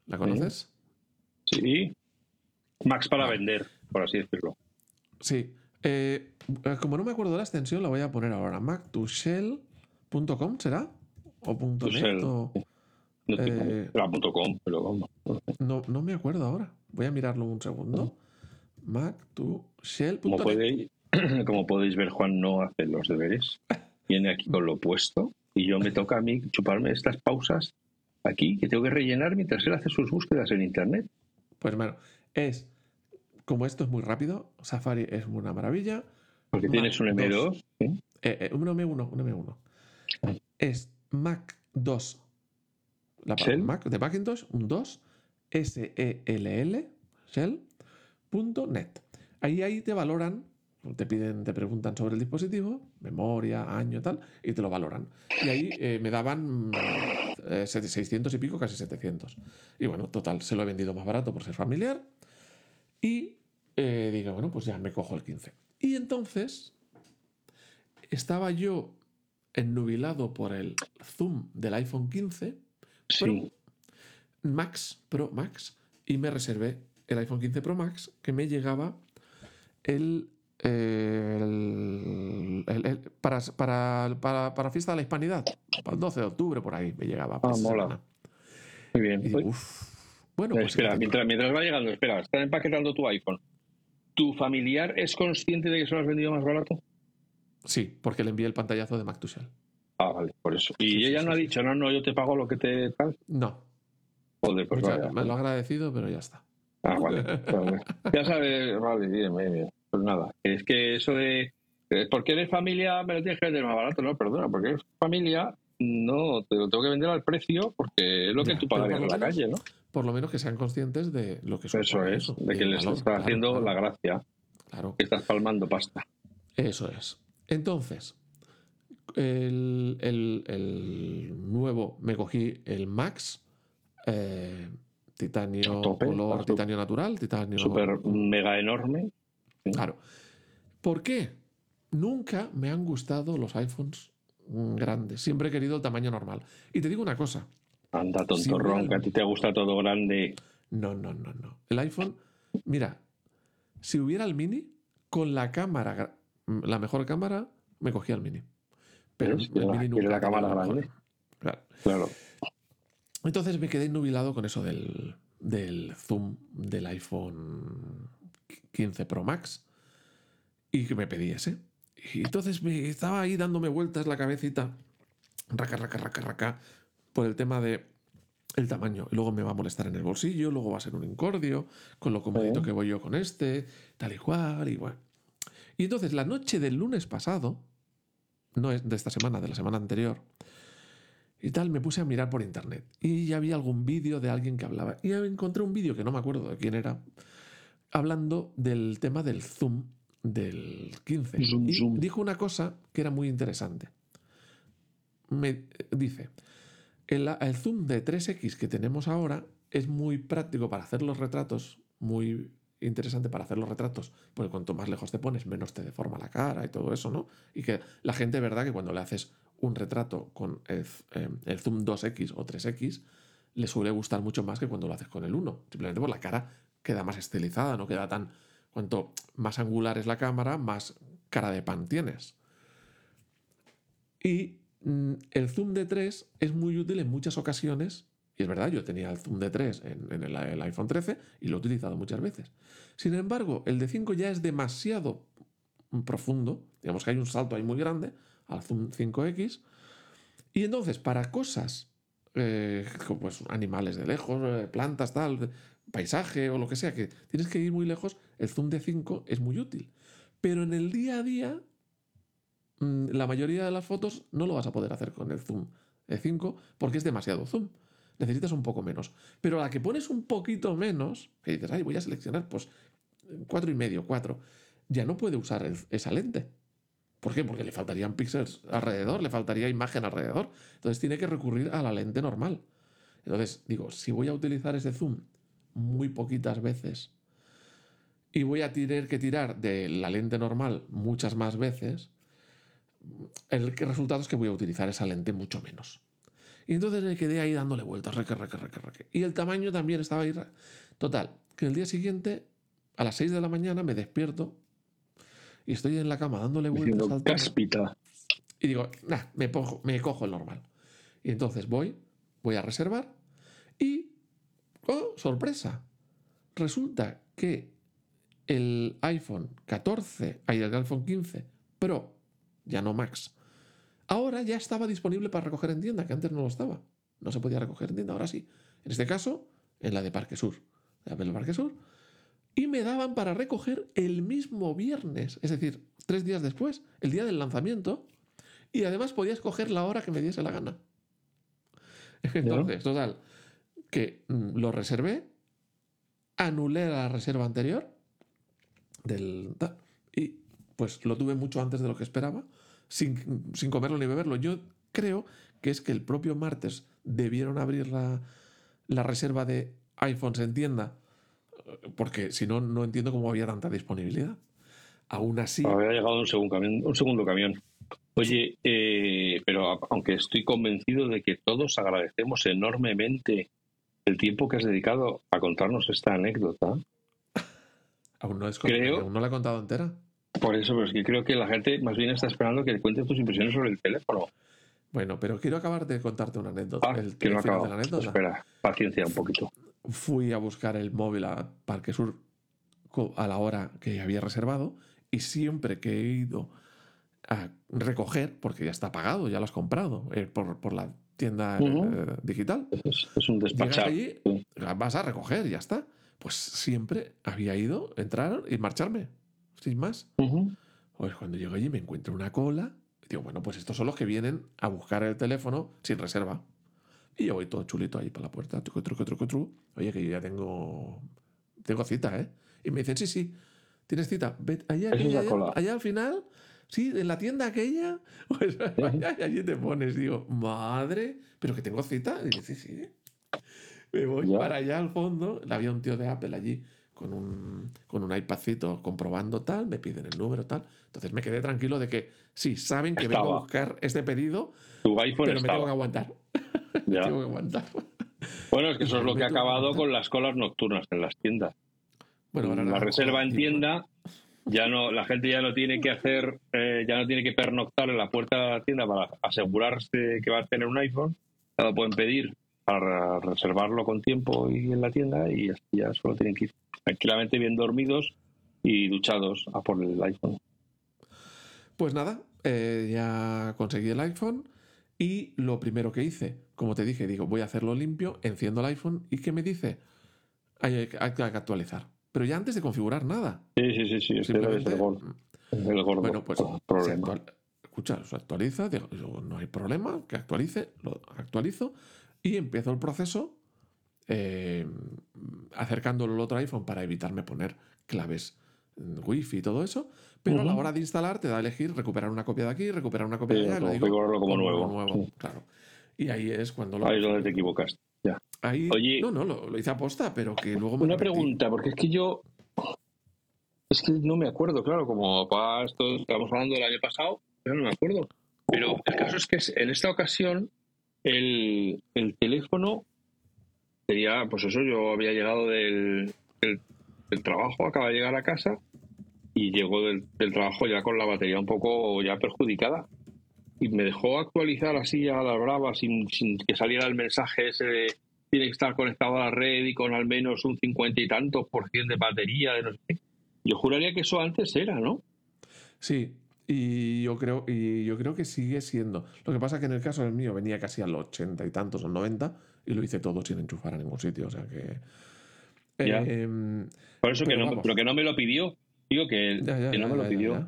¿La conoces? Sí. Max para vender, por así decirlo. Sí. Eh, como no me acuerdo de la extensión, la voy a poner ahora. mac2shell.com será? ¿O punto .net? O, no, eh, .com, pero vamos. No, no me acuerdo ahora. Voy a mirarlo un segundo. Mac2shell.net. Como, podéis, [clears throat] como podéis ver, Juan no hace los deberes. [laughs] Viene aquí con lo opuesto y yo me toca a mí chuparme estas pausas aquí que tengo que rellenar mientras él hace sus búsquedas en Internet. Pues bueno, es como esto es muy rápido, Safari es una maravilla. Porque tienes un M2. Eh, eh, un M1, un M1. Es Mac 2. La Mac de Macintosh, un 2, S-E-L-L, shell.net. Ahí, ahí te valoran, te piden, te preguntan sobre el dispositivo, memoria, año, tal, y te lo valoran. Y ahí eh, me daban 600 y pico, casi 700. Y bueno, total, se lo he vendido más barato por ser familiar y eh, digo, bueno, pues ya me cojo el 15. Y entonces estaba yo ennubilado por el zoom del iPhone 15 Pro Max, Pro Max, y me reservé el iPhone 15 Pro Max que me llegaba el, para, para, para, para, fiesta de la hispanidad, para el 12 de octubre por ahí me llegaba. Ah, mola. Muy bien. Bueno, pues espera, mientras, mientras va llegando, espera, están empaquetando tu iPhone. ¿Tu familiar es consciente de que se lo has vendido más barato? Sí, porque le envié el pantallazo de MacTushell. Ah, vale, por eso. ¿Y ella no ha dicho, no, no, yo te pago lo que te tal? No. Joder, pues Me lo ha agradecido, pero ya está. Ah, vale. [laughs] ya sabes, vale, bien, bien, Pues nada, es que eso de. Porque eres familia, me lo tienes que vender más barato, no, perdona, porque eres familia, no, te lo tengo que vender al precio porque es lo que tú pagarías en la calle, ¿no? Por lo menos que sean conscientes de lo que son. Eso es, de que les estás haciendo la gracia. Claro. Que estás palmando pasta. Eso es. Entonces, el, nuevo, me cogí el Max, eh, titanio color, titanio natural, titanio. Super mega enorme. Claro. ¿Por qué? Nunca me han gustado los iPhones grande. Siempre he querido el tamaño normal. Y te digo una cosa. Anda, tontorrón, que a ti te gusta todo grande. No, no, no, no. El iPhone, mira, si hubiera el mini, con la cámara, la mejor cámara, me cogía el mini. Pero el mini nunca. la cámara grande. Claro. Entonces me quedé nubilado con eso del, del zoom del iPhone 15 Pro Max y que me pedí ese. Y entonces me estaba ahí dándome vueltas la cabecita, raca, raca, raca, raca, por el tema de el tamaño. Y luego me va a molestar en el bolsillo, luego va a ser un incordio, con lo comodito que voy yo con este, tal y cual, y bueno. Y entonces la noche del lunes pasado, no es de esta semana, de la semana anterior, y tal, me puse a mirar por internet. Y ya había algún vídeo de alguien que hablaba. Y encontré un vídeo que no me acuerdo de quién era, hablando del tema del zoom del 15. y dijo una cosa que era muy interesante. Me dice, el, el, zoom de 3X que tenemos ahora es muy práctico para hacer los retratos, muy interesante para hacer los retratos, porque cuanto más lejos te pones, menos te deforma la cara y todo eso, ¿no? Y que la gente, verdad, que cuando le haces un retrato con el, eh, el zoom 2X o 3X, le suele gustar mucho más que cuando lo haces con el 1. Simplemente por la cara queda más estilizada, no queda tan Cuanto más angular es la cámara, más cara de pan tienes. Y mm, el zoom de 3 es muy útil en muchas ocasiones. Y es verdad, yo tenía el zoom de 3 en, el, iPhone 13 y lo he utilizado muchas veces. Sin embargo, el de 5 ya es demasiado profundo. Digamos que hay un salto ahí muy grande al zoom 5X. Y entonces, para cosas eh, como pues, animales de lejos, eh, plantas, tal, paisaje o lo que sea, que tienes que ir muy lejos, el zoom de 5 es muy útil. Pero en el día a día, mm, la mayoría de las fotos no lo vas a poder hacer con el zoom de 5 porque es demasiado zoom. Necesitas un poco menos. Pero a la que pones un poquito menos, que dices, voy a seleccionar pues cuatro y medio, 4, ya no puede usar esa lente. ¿Por qué? Porque le faltarían píxeles alrededor, le faltaría imagen alrededor. Entonces tiene que recurrir a la lente normal. Entonces digo, si voy a utilizar ese zoom muy poquitas veces y voy a tener que tirar de la lente normal muchas más veces, el resultado es que voy a utilizar esa lente mucho menos. Y entonces me quedé ahí dándole vueltas, reque, reque, reque, reque. Y el tamaño también estaba ahí. Total, que el día siguiente, a las 6 de la mañana, me despierto y estoy en la cama dándole vueltas al cáspita. Y digo, nah, me, me cojo el normal. Y entonces voy, voy a reservar y, oh, sorpresa, resulta que el iPhone 14, hay el iPhone 15 Pro, ya no Max, ahora ya estaba disponible para recoger en tienda, que antes no lo estaba. No se podía recoger en tienda, ahora sí. En este caso, en la de Parque Sur, de Apple Parque Sur. Y me daban para recoger el mismo viernes, es decir, tres días después, el día del lanzamiento. Y además podía escoger la hora que me diese la gana. Entonces, total, que mm, lo reservé, anulé la reserva anterior del, y pues lo tuve mucho antes de lo que esperaba, sin, sin comerlo ni beberlo. Yo creo que es que el propio martes debieron abrir la, la reserva de iPhones en tienda, porque si no, no entiendo cómo había tanta disponibilidad. Aún así. Había llegado un segundo camión. Un segundo camión. Oye, eh, pero aunque estoy convencido de que todos agradecemos enormemente el tiempo que has dedicado a contarnos esta anécdota. Aún no, es creo, aún no la he contado entera. Por eso, pero es que creo que la gente más bien está esperando que le cuentes tus impresiones sobre el teléfono. Bueno, pero quiero acabar de contarte una anécdota. Ah, el, que no de la anécdota. Espera, paciencia un poquito. Fui a buscar el móvil a Parque Sur a la hora que había reservado y siempre que he ido a recoger, porque ya está pagado, ya lo has comprado eh, por, la tienda eh, digital. Es, un despachar. Allí, vas a recoger, ya está. Pues siempre había ido, entrar y marcharme, sin más. Pues cuando llego allí me encuentro una cola. Y digo, bueno, pues estos son los que vienen a buscar el teléfono sin reserva. Y yo voy todo chulito ahí para la puerta. Truco, truco, truco, truco. Oye, que yo ya tengo, tengo cita, ¿eh? Y me dicen, sí, sí, tienes cita. allá, allá al final sí, en la tienda aquella, [laughs] pues [laughs] allí te pones, digo, madre, pero que tengo cita. Y dice, sí, sí. Me voy para allá al fondo, había un tío de Apple allí con un, con un iPadcito comprobando tal, me piden el número tal. Entonces me quedé tranquilo de que sí, saben que vengo a buscar este pedido, pero me tengo que aguantar. [laughs] tengo que aguantar. Bueno, es que [laughs] eso es lo que ha acabado con las colas nocturnas en las tiendas. Bueno, la reserva en tienda ya no, la gente ya no tiene que hacer, eh, ya no tiene que pernoctar en la puerta de la tienda para asegurarse que va a tener un iPhone. Ya lo pueden pedir para reservarlo con tiempo y en la tienda y ya solo tienen que ir tranquilamente bien dormidos y duchados a por el iPhone. Pues nada, eh, ya conseguí el iPhone y lo primero que hice, como te dije, digo, voy a hacerlo limpio, enciendo el iPhone y ¿qué me dice? hay que actualizar pero ya antes de configurar nada. Sí, sí, sí, sí. es el, gordo, bueno, pues, problema. escucha, se actualiza, no hay problema, que actualice, lo actualizo y empiezo el proceso eh, acercándolo al otro iPhone para evitarme poner claves wifi y todo eso, pero a la hora de instalar te da a elegir recuperar una copia de aquí, recuperar una copia de allá. Digo, como, nuevo. Claro. Y ahí es cuando lo... Ahí es donde te equivocaste. Ya. Ahí, no, no, lo, hice aposta, pero que luego me Una pregunta, porque es que yo. Es que no me acuerdo, claro, como para esto estamos hablando del año pasado, pero no me acuerdo. Pero el caso es que en esta ocasión el, teléfono sería, pues eso, yo había llegado del, trabajo, acaba de llegar a casa y llegó del, trabajo ya con la batería un poco ya perjudicada y me dejó actualizar así a la brava sin, sin que saliera el mensaje ese de tiene que estar conectado a la red y con al menos un cincuenta y tantos por ciento de batería, de no sé Yo juraría que eso antes era, ¿no? Sí, y yo creo, y yo creo que sigue siendo. Lo que pasa es que en el caso del mío venía casi al ochenta y tantos o noventa y lo hice todo sin enchufar a ningún sitio. O sea que. Em, por eso que no, pero que no me lo pidió. Digo que, no me lo pidió.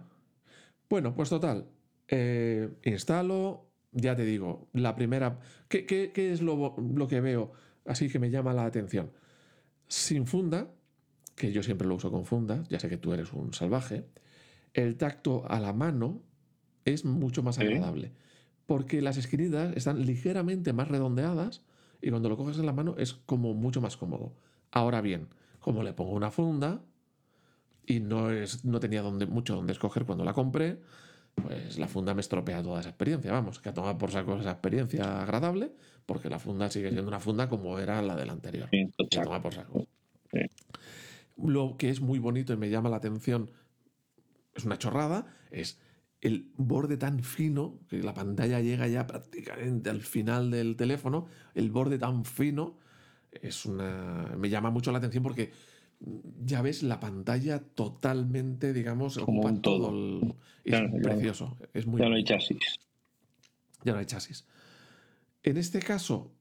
Bueno, pues total. Eh, instalo, ya te digo, la primera. ¿Qué, qué, es lo, lo que veo? así que me llama la atención. Sin funda, que yo siempre lo uso con funda, ya sé que tú eres un salvaje, el tacto a la mano es mucho más agradable, porque las esquinitas están ligeramente más redondeadas y cuando lo coges en la mano es como mucho más cómodo. Ahora bien, como le pongo una funda y no, es, no tenía donde, mucho donde escoger cuando la compré, pues la funda me estropea toda esa experiencia. Vamos, que a tomar por saco esa experiencia agradable, porque la funda sigue siendo una funda como era la del anterior. Sí, Que a tomar por saco. Sí. Lo que es muy bonito y me llama la atención, es una chorrada, es el borde tan fino, que la pantalla llega ya prácticamente al final del teléfono, el borde tan fino, es una. me llama mucho la atención porque ya ves la pantalla totalmente, digamos, Como ocupa un todo. todo el. Es Claro, claro. precioso. Es muy Ya no hay chasis. Ya no hay chasis. En este caso,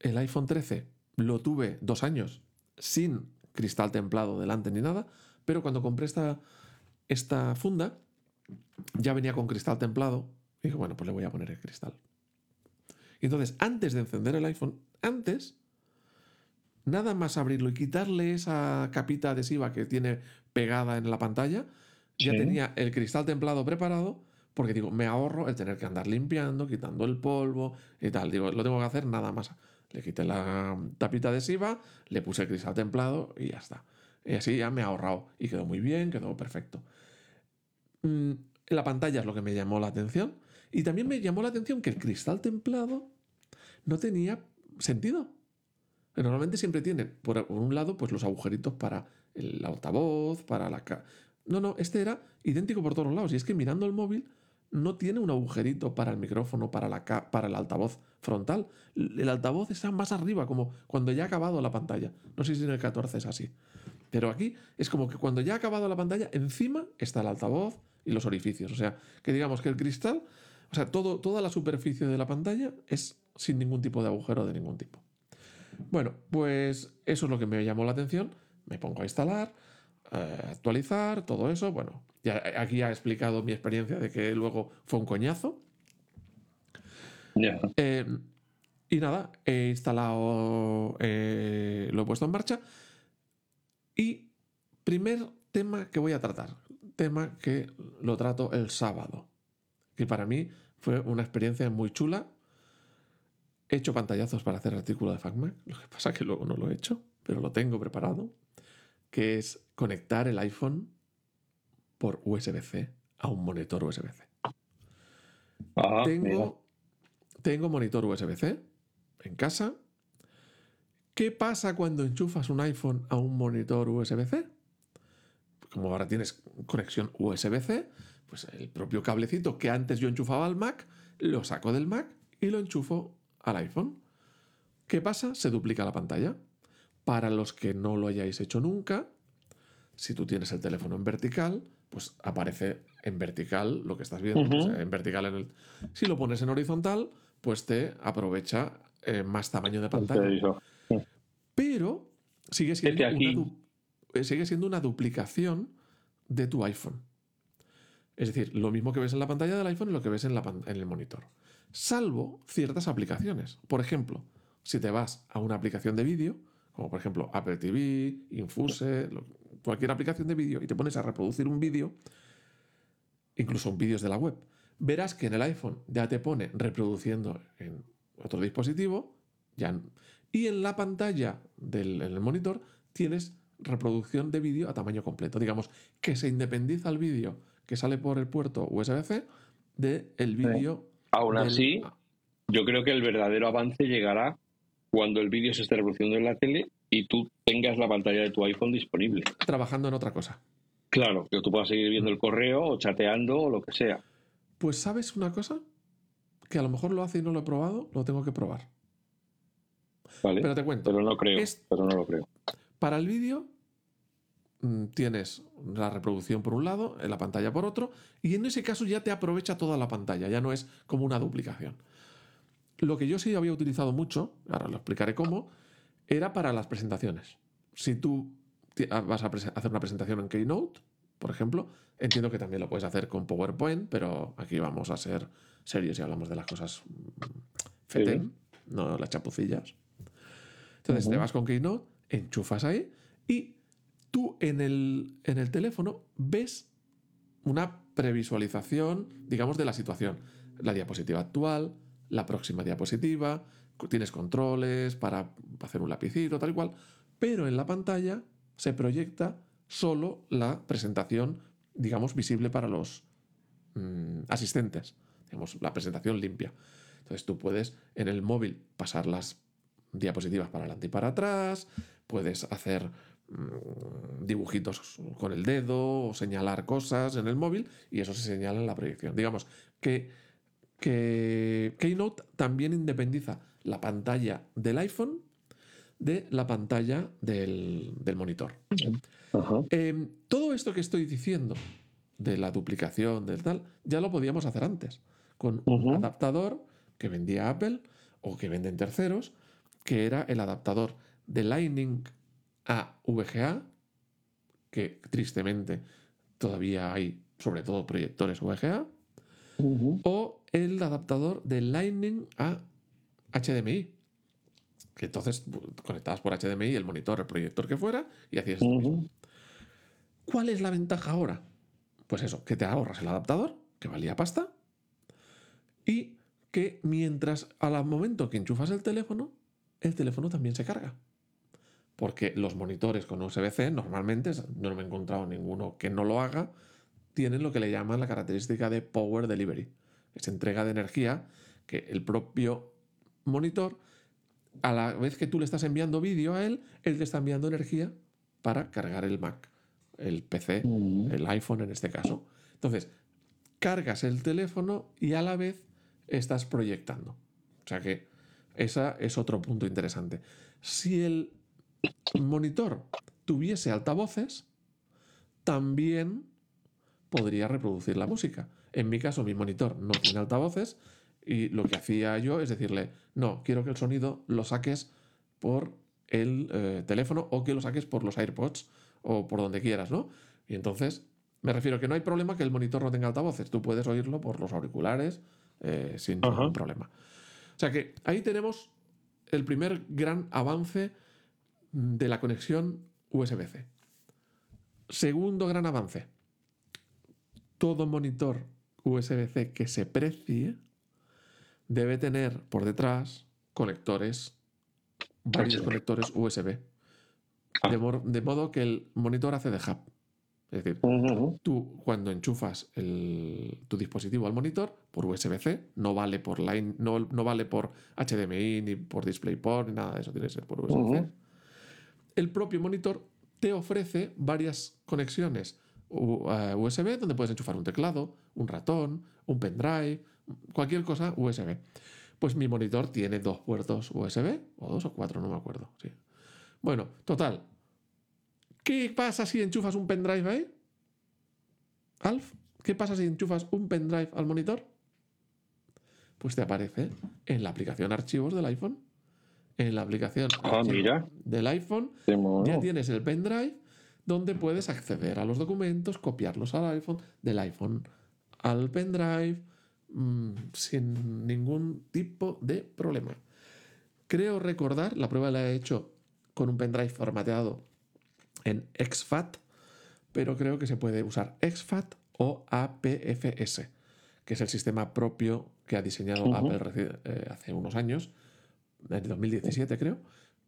el iPhone 13 lo tuve dos años sin cristal templado delante ni nada, pero cuando compré esta, esta funda ya venía con cristal templado y dije, bueno, pues le voy a poner el cristal. Y entonces, antes de encender el iPhone, antes, nada más abrirlo y quitarle esa capita adhesiva que tiene pegada en la pantalla, ya tenía el cristal templado preparado, porque digo, me ahorro el tener que andar limpiando, quitando el polvo y tal. Digo, lo tengo que hacer nada más. Le quité la tapita adhesiva, le puse el cristal templado y ya está. Y así ya me he ahorrado. Y quedó muy bien, quedó perfecto. Mm, la pantalla es lo que me llamó la atención. Y también me llamó la atención que el cristal templado no tenía sentido. Normalmente siempre tiene, por un lado, pues los agujeritos para el altavoz, para la... No, no, este era idéntico por todos lados. Y es que mirando el móvil no tiene un agujerito para el micrófono, para, la ca- para el altavoz frontal. El altavoz está más arriba, como cuando ya ha acabado la pantalla. No sé si en el 14 es así. Pero aquí es como que cuando ya ha acabado la pantalla, encima está el altavoz y los orificios. O sea, que digamos que el cristal, o sea, todo, toda la superficie de la pantalla es sin ningún tipo de agujero de ningún tipo. Bueno, pues eso es lo que me llamó la atención. Me pongo a instalar, actualizar, todo eso. Bueno, ya, aquí ya he explicado mi experiencia de que luego fue un coñazo. Eh, y nada, he instalado, eh, lo he puesto en marcha. Y primer tema que voy a tratar, tema que lo trato el sábado, que para mí fue una experiencia muy chula. He hecho pantallazos para hacer artículo de FacMac, lo que pasa que luego no lo he hecho, pero lo tengo preparado, que es conectar el iPhone por USB-C a un monitor USB-C. Ah, mira. Tengo, tengo monitor USB-C en casa. ¿Qué pasa cuando enchufas un iPhone a un monitor USB-C? Como ahora tienes conexión USB-C, pues el propio cablecito que antes yo enchufaba al Mac, lo saco del Mac y lo enchufo al iPhone. ¿Qué pasa? Se duplica la pantalla. Para los que no lo hayáis hecho nunca, si tú tienes el teléfono en vertical, pues aparece en vertical lo que estás viendo. Ujú. o sea, en vertical en el... Si lo pones en horizontal, pues te aprovecha eh, más tamaño de pantalla. Pero sigue siendo, una, sigue siendo una duplicación de tu iPhone. Es decir, lo mismo que ves en la pantalla del iPhone es lo que ves en, la en el monitor. Salvo ciertas aplicaciones. Por ejemplo, si te vas a una aplicación de vídeo, como por ejemplo Apple TV, Infuse, cualquier aplicación de vídeo, y te pones a reproducir un vídeo, incluso vídeos de la web, verás que en el iPhone ya te pone reproduciendo en otro dispositivo, ya, y en la pantalla del en el monitor tienes reproducción de vídeo a tamaño completo. Digamos que se independiza el vídeo que sale por el puerto USB-C del vídeo. Aún del- así, yo creo que el verdadero avance llegará cuando el vídeo se esté reproduciendo en la tele y tú tengas la pantalla de tu iPhone disponible. trabajando en otra cosa. Claro, que tú puedas seguir viendo el correo o chateando o lo que sea. Pues sabes una cosa, que a lo mejor lo hace y no lo he probado, lo tengo que probar. ¿Vale? Pero te cuento. Pero no creo. Es- Pero no lo creo. Para el vídeo mm, tienes la reproducción por un lado, en la pantalla por otro, y en ese caso ya te aprovecha toda la pantalla, ya no es como una duplicación. Lo que yo sí había utilizado mucho, ahora lo explicaré cómo, era para las presentaciones. Si tú ah, vas a hacer una presentación en Keynote, por ejemplo, entiendo que también lo puedes hacer con PowerPoint, pero aquí vamos a ser serios y hablamos de las cosas mm, FETEM, no las chapucillas. Entonces te vas con Keynote, enchufas ahí y tú en el, en el teléfono ves una previsualización, digamos, de la situación. La diapositiva actual, la próxima diapositiva, tienes controles para hacer un lapicito, tal y cual, pero en la pantalla se proyecta solo la presentación, digamos, visible para los mm, asistentes, digamos, la presentación limpia. Entonces tú puedes en el móvil pasar las diapositivas para adelante y para atrás, puedes hacer mm, dibujitos con el dedo o señalar cosas en el móvil y eso se señala en la proyección. Digamos que, que Keynote también independiza la pantalla del iPhone de la pantalla del, monitor. Em, todo esto que estoy diciendo de la duplicación, del tal, ya lo podíamos hacer antes, con un adaptador que vendía Apple o que venden terceros, que era el adaptador de Lightning a VGA, que tristemente todavía hay sobre todo proyectores VGA, o el adaptador de Lightning a HDMI, que entonces conectabas por HDMI el monitor, el proyector que fuera y hacías ¿Cuál es la ventaja ahora? Pues eso, que te ahorras el adaptador, que valía pasta, y que mientras al momento que enchufas el teléfono, el teléfono también se carga. Porque los monitores con USB-C normalmente, no me he encontrado ninguno que no lo haga, tienen lo que le llaman la característica de Power Delivery. Es entrega de energía que el propio monitor, a la vez que tú le estás enviando vídeo a él, él te está enviando energía para cargar el Mac, el PC, mm. el iPhone en este caso. Entonces, cargas el teléfono y a la vez estás proyectando. O sea que ese es otro punto interesante. Si el monitor tuviese altavoces, también podría reproducir la música. En mi caso, mi monitor no tiene altavoces y lo que hacía yo es decirle, no, quiero que el sonido lo saques por el eh, teléfono o que lo saques por los AirPods o por donde quieras, ¿no? Y entonces me refiero que no hay problema que el monitor no tenga altavoces, tú puedes oírlo por los auriculares eh, sin ningún problema. O sea que ahí tenemos el primer gran avance de la conexión USB-C. Segundo gran avance, todo monitor USB-C que se precie debe tener por detrás conectores, varios conectores USB. Ah. De, modo que el monitor hace de hub. Es decir, tú cuando enchufas tu dispositivo al monitor por USB-C, no vale por line, no, vale por HDMI, ni por DisplayPort, ni nada de eso, tiene que ser por USB-C. El propio monitor te ofrece varias conexiones USB eh, donde puedes enchufar un teclado, un ratón, un pendrive, cualquier cosa USB. Pues mi monitor tiene dos puertos USB, o dos o cuatro, no me acuerdo. Sí. Bueno, total. ¿Qué pasa si enchufas un pendrive ahí? Alf, ¿qué pasa si enchufas un pendrive al monitor? Pues te aparece en la aplicación archivos del iPhone. En la aplicación ah, del iPhone ya tienes el pendrive donde puedes acceder a los documentos, copiarlos al iPhone, del iPhone al pendrive, mm, sin ningún tipo de problema. Creo recordar, la prueba la he hecho con un pendrive formateado en exFAT, pero creo que se puede usar exFAT o APFS, que es el sistema propio que ha diseñado Apple eh, hace unos años, en 2017 creo,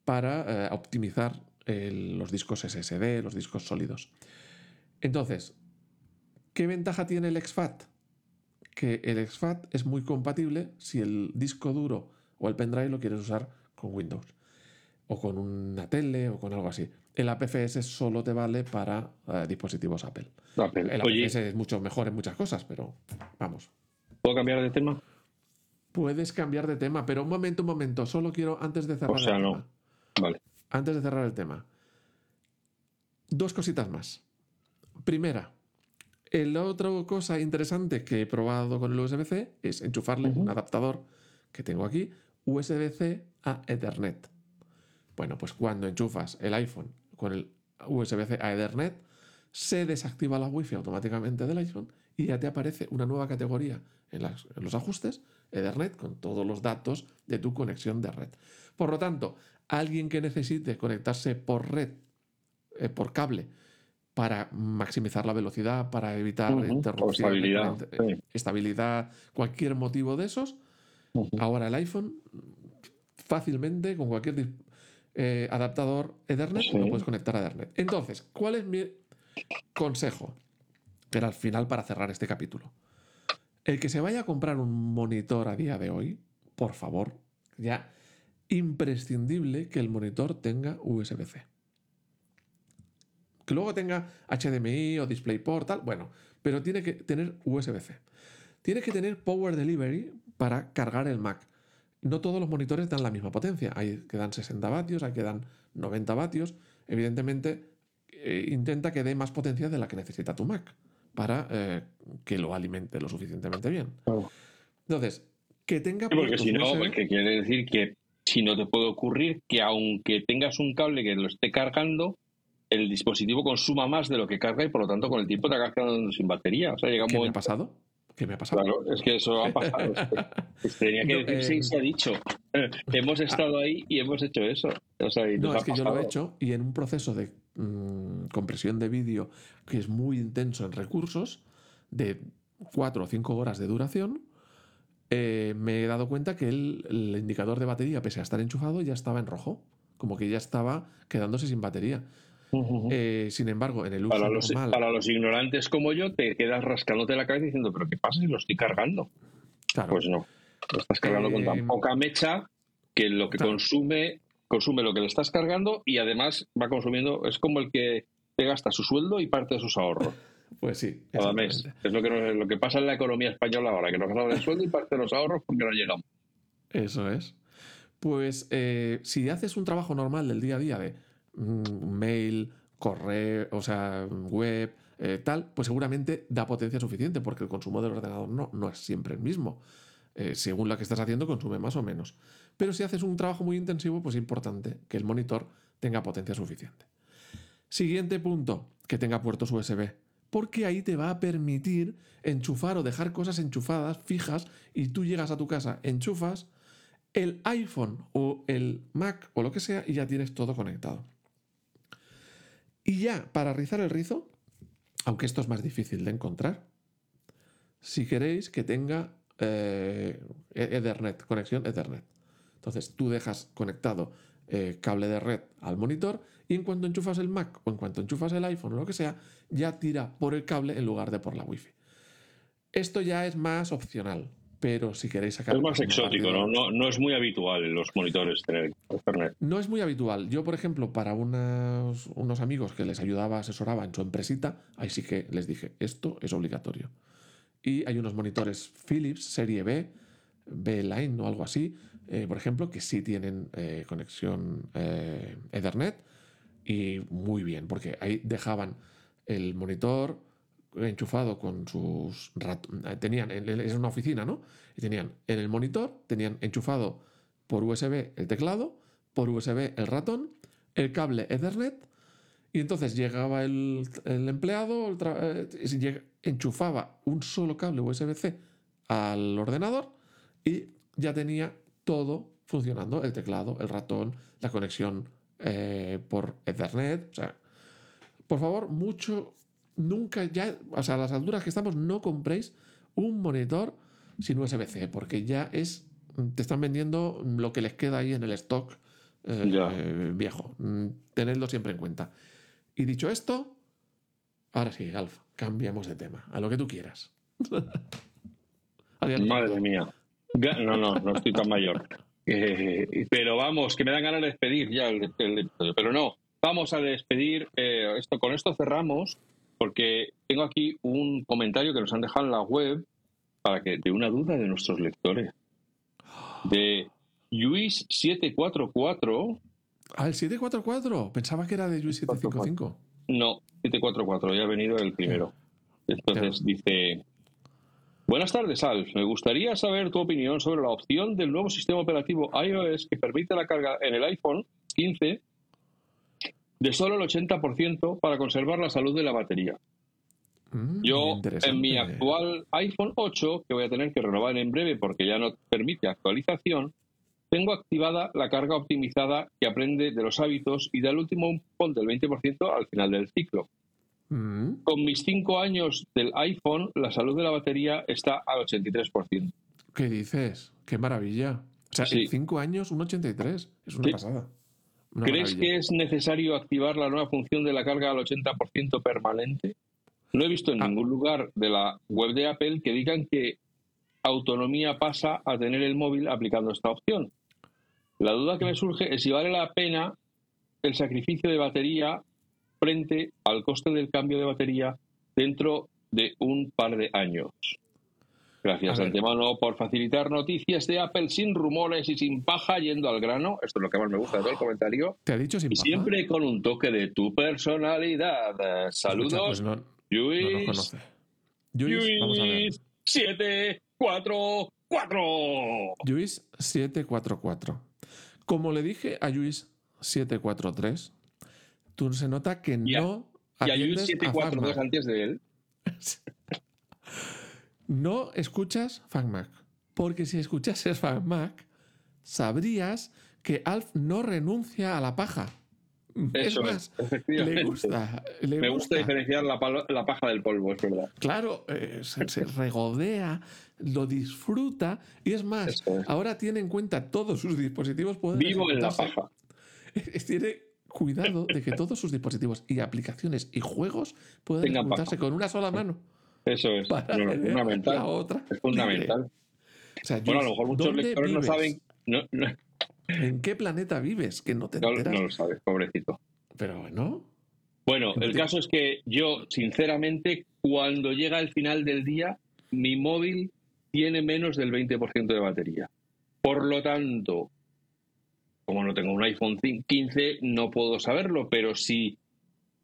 para eh, optimizar los discos SSD, los discos sólidos. Entonces, ¿qué ventaja tiene el exFAT? Que el exFAT es muy compatible si el disco duro o el pendrive lo quieres usar con Windows o con una tele o con algo así. El APFS solo te vale para eh, dispositivos Apple. El APFS es mucho mejor en muchas cosas, pero vamos. ¿Puedo cambiar de tema? Puedes cambiar de tema, pero un momento, un momento. Solo quiero, antes de cerrar. O sea, no. Vale antes de cerrar el tema, dos cositas más. Primera, la otra cosa interesante que he probado con el USB-C es enchufarle un adaptador que tengo aquí, USB-C a Ethernet. Bueno, pues cuando enchufas el iPhone con el USB-C a Ethernet, se desactiva la Wi-Fi automáticamente del iPhone y ya te aparece una nueva categoría en, en, los ajustes, Ethernet, con todos los datos de tu conexión de red. Por lo tanto, alguien que necesite conectarse por red, eh, por cable, para maximizar la velocidad, para evitar interrupción, estabilidad, cualquier motivo de esos, ahora el iPhone fácilmente con cualquier eh, adaptador Ethernet lo puedes conectar a Ethernet. Entonces, ¿cuál es mi consejo? Pero al final para cerrar este capítulo. El que se vaya a comprar un monitor a día de hoy, por favor, ya imprescindible que el monitor tenga USB-C. Que luego tenga HDMI o DisplayPort, tal, bueno, pero tiene que tener USB-C. Tiene que tener Power Delivery para cargar el Mac. No todos los monitores dan la misma potencia. Hay que dan 60 vatios, hay que dan 90 vatios. Evidentemente, eh, intenta que dé más potencia de la que necesita tu Mac para eh, que lo alimente lo suficientemente bien. Entonces, que tenga... porque si no, que quiere decir que si no te puede ocurrir que aunque tengas un cable que lo esté cargando, el dispositivo consuma más de lo que carga y por lo tanto con el tiempo te acabas quedando sin batería. O sea, llega un ¿Qué me ha pasado? ¿Qué me ha pasado? Claro, es que eso ha pasado. [laughs] tenía que decirse y se ha dicho. [laughs] hemos estado ahí y hemos hecho eso. no, es que yo lo he hecho y en un proceso de mm, compresión de vídeo que es muy intenso en recursos, de cuatro o cinco horas de duración, eh, me he dado cuenta que el, indicador de batería, pese a estar enchufado, ya estaba en rojo. Como que ya estaba quedándose sin batería. Eh, sin embargo, en el uso para los, Para los ignorantes como yo, te quedas rascándote la cabeza diciendo, ¿pero qué pasa si lo estoy cargando? Pues no. Lo estás cargando con tan eh, poca mecha que lo que consume, consume lo que le estás cargando y además va consumiendo, es como el que te gasta su sueldo y parte de sus ahorros. [laughs] Pues sí. Cada mes. Es lo que, lo que pasa en la economía española ahora, que nos gastamos el sueldo y parte de los ahorros porque no llegamos. Eso es. Pues eh, si haces un trabajo normal del día a día de mail, correo, o sea, web, eh, tal, pues seguramente da potencia suficiente porque el consumo del ordenador no, no es siempre el mismo. Eh, según la que estás haciendo, consume más o menos. Pero si haces un trabajo muy intensivo, pues es importante que el monitor tenga potencia suficiente. Siguiente punto, que tenga puertos USB porque ahí te va a permitir enchufar o dejar cosas enchufadas, fijas, y tú llegas a tu casa, enchufas el iPhone o el Mac o lo que sea y ya tienes todo conectado. Y ya, para rizar el rizo, aunque esto es más difícil de encontrar, si queréis que tenga eh, Ethernet, conexión Ethernet. Entonces tú dejas conectado eh, cable de red al monitor y en cuanto enchufas el Mac o en cuanto enchufas el iPhone o lo que sea, ya tira por el cable en lugar de por la Wi-Fi. Esto ya es más opcional, pero si queréis sacar... Es más exótico, ¿no? ¿no? es muy habitual en los monitores tener Ethernet. No es muy habitual. Yo, por ejemplo, para unos, unos amigos que les ayudaba, asesoraba en su empresita, ahí sí que les dije, esto es obligatorio. Y hay unos monitores Philips serie B, B-Line o algo así, eh, por ejemplo, que sí tienen eh, conexión eh, Ethernet y muy bien, porque ahí dejaban el monitor enchufado con sus tenían es una oficina, ¿no? Y tenían en el monitor tenían enchufado por USB el teclado, por USB el ratón, el cable Ethernet y entonces llegaba el, empleado, enchufaba un solo cable USB-C al ordenador y ya tenía todo funcionando, el teclado, el ratón, la conexión eh, por Ethernet. Por favor, mucho, nunca ya, o sea, a las alturas que estamos, no compréis un monitor sin USB-C, porque ya es, te están vendiendo lo que les queda ahí en el stock eh, viejo. Mm, tenedlo siempre en cuenta. Y dicho esto, ahora sí, Alfa, cambiamos de tema, a lo que tú quieras. [laughs] Madre mía. No, no, no estoy tan mayor. Eh, pero vamos, que me dan ganas de despedir ya el, episodio. Pero no, vamos a despedir. Eh, esto Con esto cerramos, porque tengo aquí un comentario que nos han dejado en la web para que de una duda de nuestros lectores. De Luis744. Ah, el 744. Pensaba que era de Luis 755. No, 744, ya ha venido el primero. Entonces dice, Buenas tardes, Alf. Me gustaría saber tu opinión sobre la opción del nuevo sistema operativo iOS que permite la carga en el iPhone 15 de solo el 80% para conservar la salud de la batería. Mm, Yo, en mi actual iPhone 8, que voy a tener que renovar en breve porque ya no permite actualización, tengo activada la carga optimizada que aprende de los hábitos y da el último un del 20% al final del ciclo. Mm. Con mis cinco años del iPhone, la salud de la batería está al 83%. ¿Qué dices? ¡Qué maravilla! O sea, en cinco años, un 83. Es una pasada. ¿Crees que es necesario activar la nueva función de la carga al 80% permanente? No he visto en ah. ningún lugar de la web de Apple que digan que autonomía pasa a tener el móvil aplicando esta opción. La duda que me surge es si vale la pena el sacrificio de batería frente al coste del cambio de batería dentro de un par de años. Gracias de antemano por facilitar noticias de Apple sin rumores y sin paja yendo al grano. Esto es lo que más me gusta de todo el comentario. ¿Te ha dicho sin y siempre con un toque de tu personalidad. Saludos. Pues no, Luis. no nos conoce. Luis, vamos a ver. 744. Luis 744. Como le dije a Luis 743, tú se nota que no Y a Luis atiendes a 742 FacMac. antes de él. [laughs] No escuchas FacMac. Porque si escuchases FacMac, sabrías que Alf no renuncia a la paja. Eso es más, le gusta. Le Me gusta gusta. diferenciar la, paja del polvo, es verdad. Claro, eh, se, se regodea, lo disfruta y es más, es. ahora tiene en cuenta todos sus dispositivos. pueden Vivo en la paja. [laughs] Tiene cuidado de que todos sus dispositivos y aplicaciones y juegos puedan ejecutarse con una sola mano. Eso es. Tener fundamental. la otra Es fundamental. O sea, Bueno, a lo mejor muchos ¿dónde lectores no saben. No, no, ¿En qué planeta vives? Que no te no- enteras. no lo sabes, pobrecito. Pero bueno, Bueno, el caso es que yo, sinceramente, cuando llega el final del día, mi móvil tiene menos del 20% de batería. Por lo tanto, como no tengo un iPhone 15, no puedo saberlo, pero si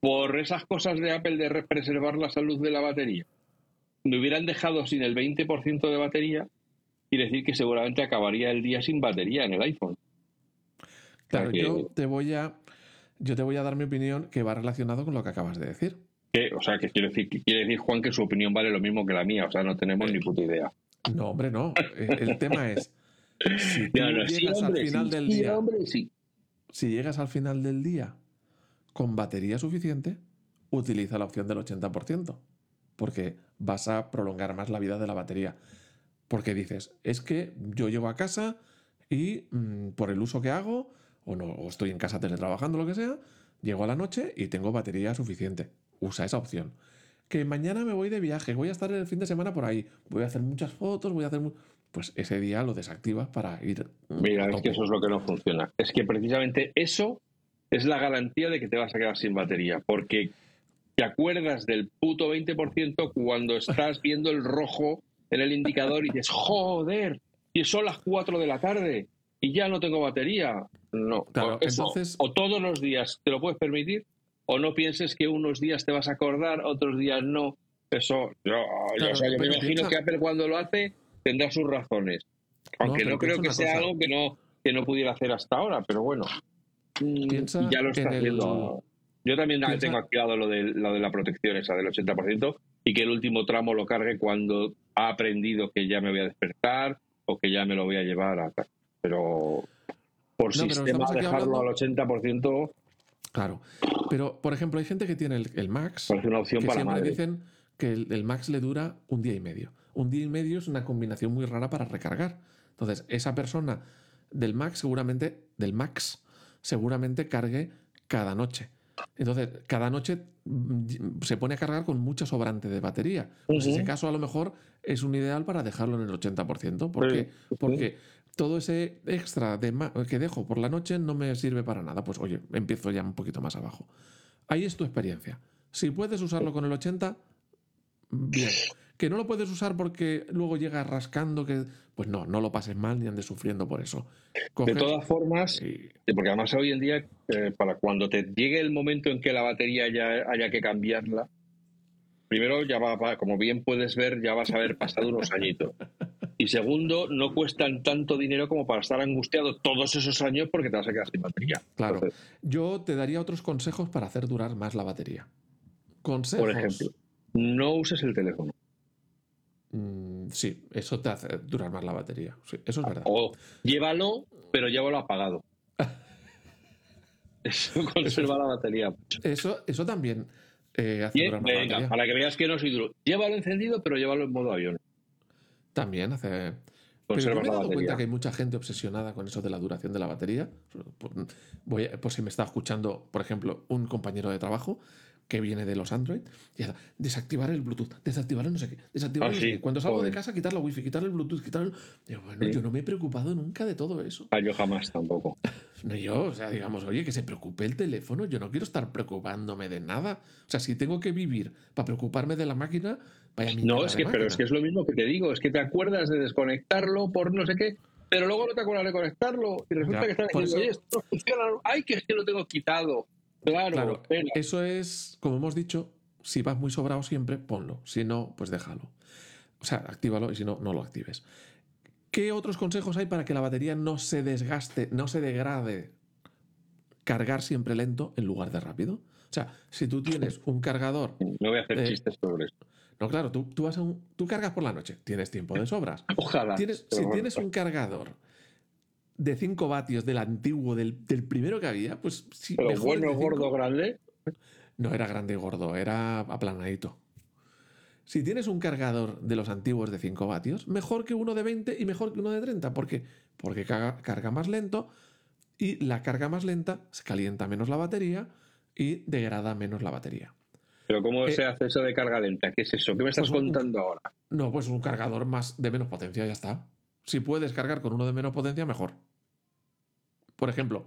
por esas cosas de Apple de re- preservar la salud de la batería me hubieran dejado sin el 20% de batería, quiere decir que seguramente acabaría el día sin batería en el iPhone. claro, que- yo te voy a yo te voy a dar mi opinión que va relacionado con lo que acabas de decir. Que, o sea, que quiere decir, que quiere decir, Juan, que su opinión vale lo mismo que la mía. O sea, no tenemos ni puta idea. No, hombre, no. Eh, El [laughs] tema es si tú No, no, sí, llegas hombre, al final sí, del sí, día, hombre, si llegas al final del día con batería suficiente, utiliza la opción del 80%, porque vas a prolongar más la vida de la batería. Porque dices, es que yo llego a casa y mm, por el uso que hago, o no, o estoy en casa teletrabajando, lo que sea, llego a la noche y tengo batería suficiente. Usa esa opción. Que mañana me voy de viaje, voy a estar el fin de semana por ahí, voy a hacer muchas fotos, voy a hacer... Pues ese día lo desactivas para ir... mm, Mira, es que eso es lo que no funciona. Es que precisamente eso es la garantía de que te vas a quedar sin batería. Porque te acuerdas del puto 20% cuando estás viendo el rojo en el indicador y dices, joder, y son las 4 de la tarde y ya no tengo batería. No, Claro, eso, entonces- o todos los días te lo puedes permitir, o no pienses que unos días te vas a acordar, otros días no. Eso, yo, yo- Claro, o sea, yo me imagino piensa- que Apple cuando lo hace tendrá sus razones. Aunque no, creo que sea cosa. algo que no, que no pudiera hacer hasta ahora, pero bueno. Mm, Piensa ya lo está en el- haciendo. Yo también piensa- tengo activado lo de, lo de la protección esa del 80% y que el último tramo lo cargue cuando ha aprendido que ya me voy a despertar o que ya me lo voy a llevar a tal. Pero por No, sistema dejarlo al 80% Claro. Pero, por ejemplo, hay gente que tiene el, el Max, parece una opción que para siempre madre. dicen que el, el Max le dura un día y medio. Un día y medio es una combinación muy rara para recargar. Entonces, esa persona del Max seguramente, del Max, seguramente cargue cada noche. Entonces, cada noche mm, se pone a cargar con mucho sobrante de batería. Pues Ujú. ese caso, a lo mejor, es un ideal para dejarlo en el 80%. ¿Por Sí, qué? sí. Porque todo ese extra de que dejo por la noche no me sirve para nada. Pues oye, empiezo ya un poquito más abajo. Ahí es tu experiencia. Si puedes usarlo con el 80, bien. Que no lo puedes usar porque luego llega rascando, que pues no, no lo pases mal ni andes sufriendo por eso. De todas formas, y- porque además hoy en día, eh, para cuando te llegue el momento en que la batería ya haya que cambiarla, primero ya va, va- como bien puedes ver, ya vas a haber pasado unos añitos. Y segundo, no cuestan tanto dinero como para estar angustiado todos esos años porque te vas a quedar sin batería. Claro. Entonces, Yo te daría otros consejos para hacer durar más la batería. Consejos. por ejemplo, no uses el teléfono. Mm, sí, eso te hace durar más la batería. Sí, eso es verdad. O llévalo, pero llévalo apagado. [laughs] [laughs] Eso conserva la batería. Eso, eso también eh, hace Bien, durar más la venga, batería. para que veas que no soy duro. Llévalo encendido, pero llévalo en modo avión. También hace. Pero yo me he dado batería. cuenta que hay mucha gente obsesionada con eso de la duración de la batería. Por, voy a- por si me está escuchando, por ejemplo, un compañero de trabajo, que viene de los Android. Y ya, desactivar el Bluetooth, desactivar el no sé qué, desactivar Ah, no sí. Cuando salgo joder. de casa, quitar la wifi, quitar el Bluetooth, quitar el... Digo, bueno, Sí. yo no me he preocupado nunca de todo eso. Ah, yo jamás tampoco. [laughs] No yo, o sea, digamos, oye, que se preocupe el teléfono, yo no quiero estar preocupándome de nada. O sea, si tengo que vivir para preocuparme de la máquina, vaya No, mierda es que, pero máquina. es que es lo mismo que te digo, es que te acuerdas de desconectarlo por no sé qué, pero luego no te acuerdas de conectarlo y resulta Ya, que estás por diciendo, oye, eso- esto no funciona, ay, que es que lo tengo quitado. Claro, eso es, como hemos dicho, si vas muy sobrado siempre, ponlo. Si no, pues déjalo. O sea, actívalo y si no, no lo actives. ¿Qué otros consejos hay para que la batería no se desgaste, no se degrade? Cargar siempre lento en lugar de rápido. O sea, si tú tienes un cargador No voy a hacer Eh, chistes sobre esto. No, claro, tú, tú vas a un- tú cargas por la noche, tienes tiempo de sobras. Ojalá. Tienes- si bueno, tienes un cargador de 5 vatios del antiguo, del, del primero que había, pues sí, Pero mejor bueno, cinco. gordo, grande. No era grande y gordo, era aplanadito. Si tienes un cargador de los antiguos de 5 vatios, mejor que uno de 20 y mejor que uno de 30. ¿Por qué? Porque carga, carga más lento y la carga más lenta se calienta menos la batería y degrada menos la batería. Pero ¿cómo Eh, se hace eso de carga lenta? ¿Qué es eso? ¿Qué me estás pues un- contando ahora? No, pues un cargador más de menos potencia, ya está. Si puedes cargar con uno de menos potencia, mejor. Por ejemplo,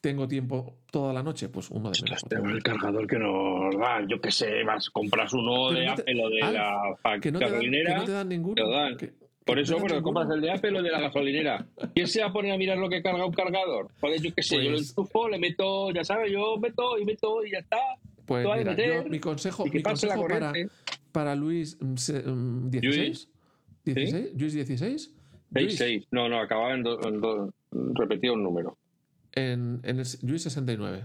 tengo tiempo toda la noche, pues uno de menos tenemos potencia. el cargador que nos dan, yo qué sé, vas, compras uno Pero de no te- Apple o de la fa- Que no, te dan, que gasolinera. no te dan ninguno. te lo dan. que- Por eso, bueno, compras el de Apple o de la gasolinera. ¿Quién se va a poner a mirar lo que carga un cargador? Joder, yo qué sé, yo lo Pues- enchufo, le meto, ya sabes, yo meto y meto y ya está. Pues mira, meter yo- mi consejo, mi consejo para, para Luis mm, se- mm, 16. 16, Luis 16. 6, Luis, 6. No, no, acababa en dos repetía un número. En, en el Luis 69.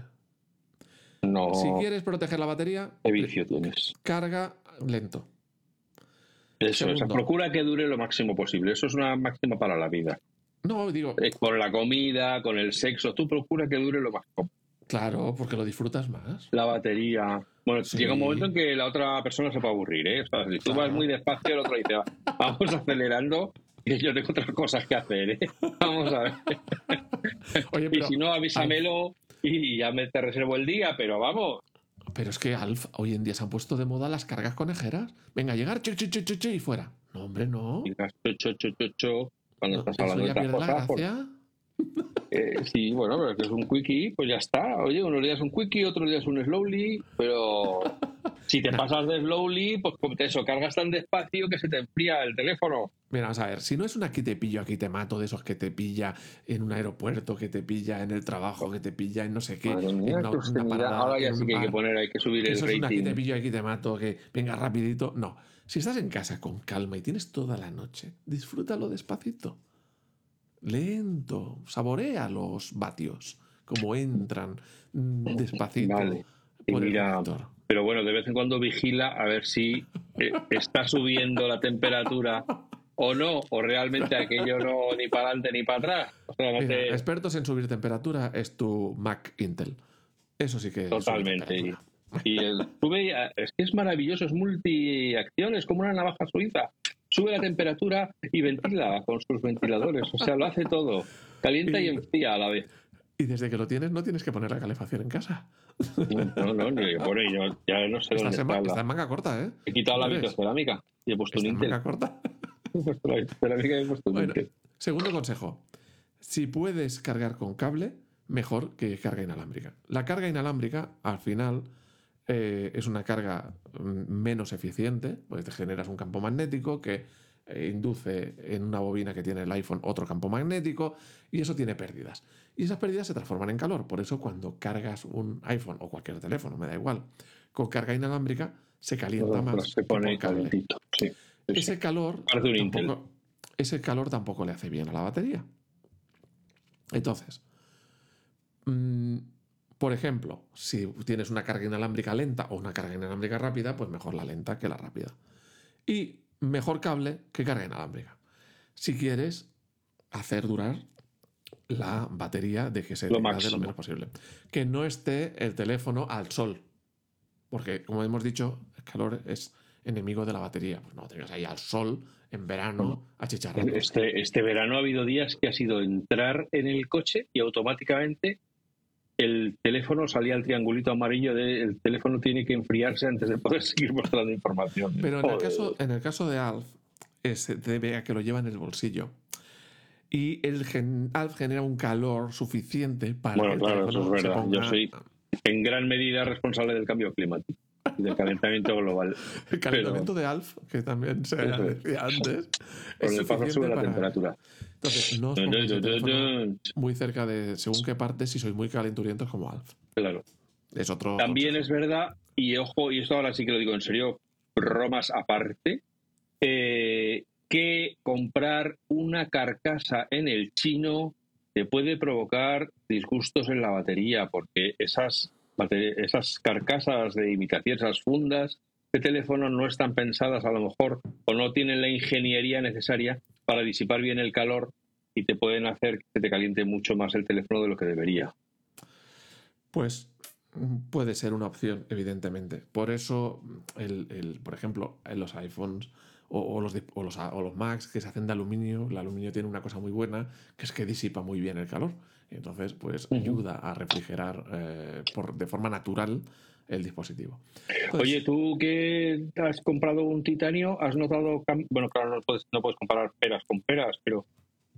No. Si quieres proteger la batería, ¿Qué vicio tienes? carga lento. Eso, o sea, procura que dure lo máximo posible. Eso es una máxima para la vida. No, digo, Eh, Con la comida, con el sexo, tú procura que dure lo máximo. claro, porque lo disfrutas más. La batería. Bueno, Sí. llega un momento en que la otra persona se puede aburrir, ¿eh? O sea, si tú Claro. vas muy despacio, el otro dice, "Va, vamos [laughs] acelerando, que yo tengo otras cosas que hacer, ¿eh? [laughs] Vamos a ver. Oye, Y si no, avísamelo y ya me te reservo el día, pero vamos. pero es que Alf, hoy en día se han puesto de moda las cargas conejeras. Venga, llegar, chu, chu, chu, y fuera. No, hombre, no. Cho, cho, cho, cho, cho, cuando No, estás hablando de otras pierde la cosas, pues, gracia. Eh, sí, bueno, pero que es un quickie, pues ya está. Oye, unos días un quickie, otros días un slowly, pero si te pasas de slowly, pues eso, cargas tan despacio que se te enfría el teléfono. Mira, vamos a ver, si no es una aquí te pillo, aquí te mato, de esos que te pilla en un aeropuerto, que te pilla en el trabajo, que te pilla en no sé qué, Madre mía, en una, una parada, Ahora ya sí que hay que poner, hay que subir que el eso es un aquí te rating. pillo, aquí te mato, que venga rapidito. No, si estás en casa con calma y tienes toda la noche, disfrútalo despacito. Lento, saborea los vatios, como entran despacito Vale. Por el mira, pero bueno, de vez en cuando vigila a ver si eh, está subiendo la temperatura o no, o realmente aquello no ni para adelante ni para atrás. O sea, no Mira, te- expertos en subir temperatura es tu Mac Intel. Eso sí que Totalmente. temperatura. Y el sube, es que es maravilloso, es multiacción, es como una navaja suiza. Sube la temperatura y ventila con sus ventiladores. O sea, lo hace todo. Calienta y Y- enfría a la vez. Y desde que lo tienes no tienes que poner la calefacción en casa. No, no, ni, bueno, yo ya no sé dónde está. ma- la- está en manga corta, ¿eh? He quitado la vitrocerámica y he puesto un Intel. manga corta. [laughs] He puesto la vitrocerámica y he puesto un Bueno, Intel. segundo consejo. Si puedes cargar con cable, mejor que carga inalámbrica. La carga inalámbrica, al final, eh, es una carga mm, menos eficiente, porque te generas un campo magnético que eh, induce en una bobina que tiene el iPhone otro campo magnético y eso tiene pérdidas. Y esas pérdidas se transforman en calor. Por eso cuando cargas un iPhone o cualquier teléfono, me da igual, con carga inalámbrica se calienta más se pone cable. calentito. Sí, sí. Ese calor, tampoco, ese calor tampoco le hace bien a la batería. Entonces, mm, por ejemplo, si tienes una carga inalámbrica lenta o una carga inalámbrica rápida, pues mejor la lenta que la rápida. Y mejor cable que carga inalámbrica. Si quieres hacer durar la batería de que se Lo lo menos posible. Que no esté el teléfono al sol. Porque, como hemos dicho, el calor es enemigo de la batería. Pues no, tengas ahí al sol en verano achicharrando. Este, este verano ha habido días que ha sido entrar en el coche y automáticamente el teléfono salía el triangulito amarillo de el teléfono tiene que enfriarse antes de poder [laughs] seguir mostrando información. Pero en el, caso, en el caso de Alf, se debe a que lo lleva en el bolsillo. Y el Alf genera un calor suficiente para bueno, claro, eso es verdad. Yo soy en gran medida responsable del cambio climático y del calentamiento global. [laughs] El calentamiento de Alf, que también se decía antes. Con el paso sube la temperatura. Entonces, no os muy cerca de según qué parte si sois muy calenturientos como Alf. Claro. Es otro. También es verdad, y ojo, y esto ahora sí que lo digo en serio, bromas aparte, eh, que comprar una carcasa en el chino te puede provocar disgustos en la batería, porque esas, esas carcasas de imitación, esas fundas de teléfono no están pensadas a lo mejor o no tienen la ingeniería necesaria para disipar bien el calor y te pueden hacer que te caliente mucho más el teléfono de lo que debería. Pues puede ser una opción, evidentemente. Por eso, el, por ejemplo, en los iPhones o, los, o, los, o, los, Macs que se hacen de aluminio, el aluminio tiene una cosa muy buena, que es que disipa muy bien el calor. Entonces, pues ayuda a refrigerar eh, por, de forma natural el dispositivo. Oye, tú que has comprado un titanio, ¿has notado, bueno, claro, no puedes, no puedes comparar peras con peras, pero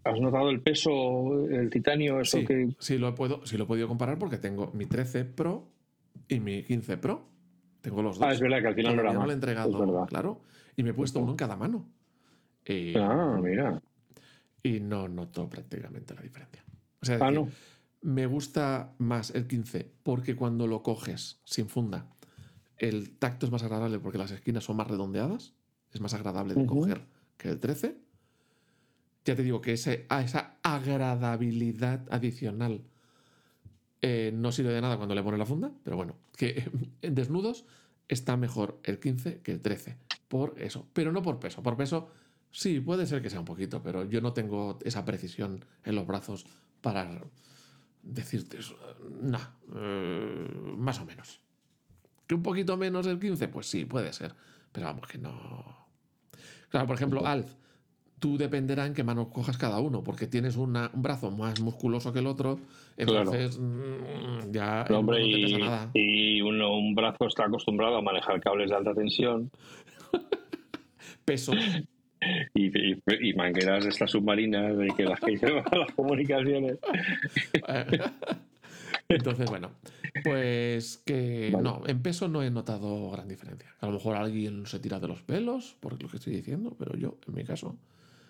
¿has notado el peso, el titanio, eso sí, que... Sí, lo, puedo, sí lo he podido comparar porque tengo mi 13 Pro y mi 15 Pro. Tengo los dos. Ah, es verdad que al final no era más. lo he entregado, claro. Y me he puesto uno en cada mano. ah, mira. Y no noto prácticamente la diferencia. O sea, ah, no. Me gusta más el 15 porque cuando lo coges sin funda, el tacto es más agradable porque las esquinas son más redondeadas, es más agradable de coger que el 13. Ya te digo que ese, a esa agradabilidad adicional eh, no sirve de nada cuando le pones la funda, pero bueno, que [laughs] en desnudos está mejor el 15 que el 13, por eso, pero no por peso, por peso sí, puede ser que sea un poquito, pero yo no tengo esa precisión en los brazos para decirte eso. No, eh, más o menos. ¿Que un poquito menos el 15? Pues sí, puede ser. Pero vamos, que no. Claro, por ejemplo, Alf, tú dependerá en qué mano cojas cada uno, porque tienes un brazo más musculoso que el otro, entonces mm, ya hombre, no te pesa nada. Y uno, un brazo está acostumbrado a manejar cables de alta tensión. [laughs] Peso [laughs] y, mangueras de estas submarinas de que las que llevan las comunicaciones. [laughs] Entonces, bueno, pues que no, en peso no he notado gran diferencia. A lo mejor alguien se tira de los pelos, por lo que estoy diciendo, pero yo, en mi caso.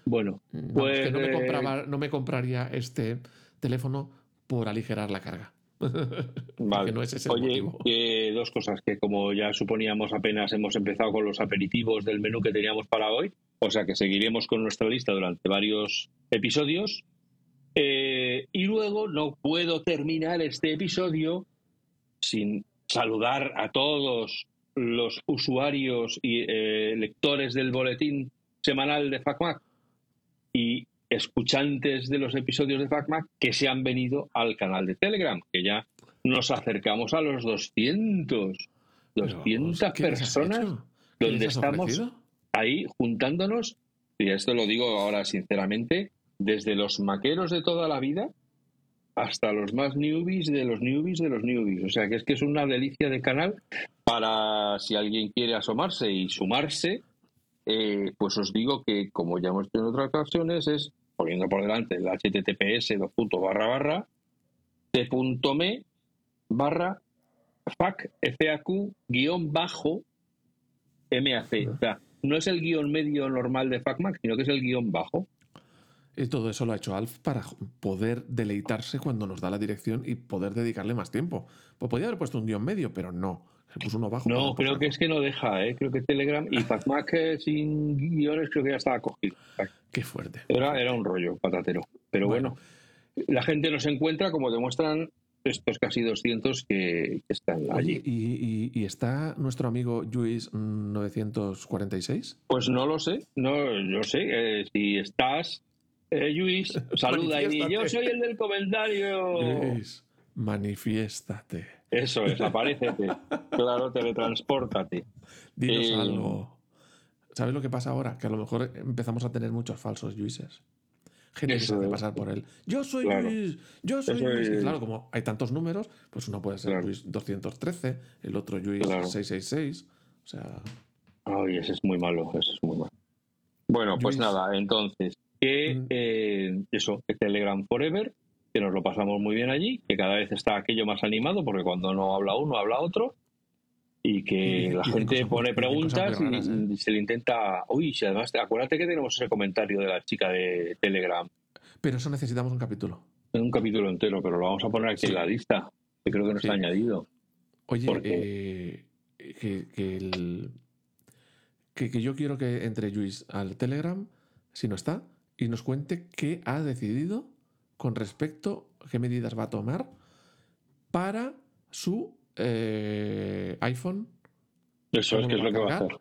Bueno, pues. no, me compraba, no me compraría este teléfono por aligerar la carga. [laughs] Vale. No es ese Oye, dos cosas que como ya suponíamos apenas hemos empezado con los aperitivos del menú que teníamos para hoy, o sea que seguiremos con nuestra lista durante varios episodios. Eh, y luego no puedo terminar este episodio sin saludar a todos los usuarios y eh, lectores del boletín semanal de FacMac y escuchantes de los episodios de FacMac que se han venido al canal de Telegram, que ya nos acercamos a los 200. 200 personas donde estamos ahí juntándonos, y esto lo digo ahora sinceramente, desde los maqueros de toda la vida hasta los más newbies de los newbies de los newbies. O sea que es que es una delicia de canal para si alguien quiere asomarse y sumarse, eh, pues os digo que como ya hemos tenido en otras ocasiones es poniendo por delante el https dos puntos barra barra t.me barra fac guion bajo mac. No es el guion medio normal de FacMac, sino que es el guion bajo. Y todo eso lo ha hecho Alf para poder deleitarse cuando nos da la dirección y poder dedicarle más tiempo. Pues podría haber puesto un guion medio, pero no. Se puso uno bajo. No, creo que es que no deja, ¿eh? Creo que Telegram y FacMac eh, sin guiones creo que ya estaba cogido. Qué fuerte. Era, era un rollo patatero. Pero bueno, la gente nos encuentra, como demuestran estos casi 200 que, están allí. ¿y, está nuestro amigo Luis 946? Pues no lo sé, no yo sé. Eh, si estás, eh, Luis, [laughs] saluda y yo soy el del comentario. Luis, manifiéstate. Eso es, aparécete. [laughs] claro, teletranspórtate. Dinos eh, algo. ¿Sabes lo que pasa ahora? Que a lo mejor empezamos a tener muchos falsos Luises. Gente que se Eso hace es. pasar por él. Yo soy Claro. Luis, yo soy Eso Luis. Es. claro, como hay tantos números, pues uno puede ser Claro. Luis 213, el otro Luis Claro. 666. O sea, Ay, ese es muy malo, ese es muy malo. Bueno, pues nada, entonces, que Mm. eh, eso, que Telegram Forever, que nos lo pasamos muy bien allí, que cada vez está aquello más animado, porque cuando no habla uno, habla otro, y que Y- la y gente pone preguntas y, raras, ¿eh? se le intenta... Uy, si además, acuérdate que tenemos ese comentario de la chica de Telegram, pero eso necesitamos un capítulo. un capítulo entero, pero lo vamos a poner aquí Sí. en la lista, que creo que no Sí. está añadido. Oye, ¿Por eh, que, que el- que- que yo quiero que entre Luis al Telegram, si no está, y nos cuente qué ha decidido con respecto qué medidas va a tomar para su eh, iPhone. Eso es que es lo que va a hacer.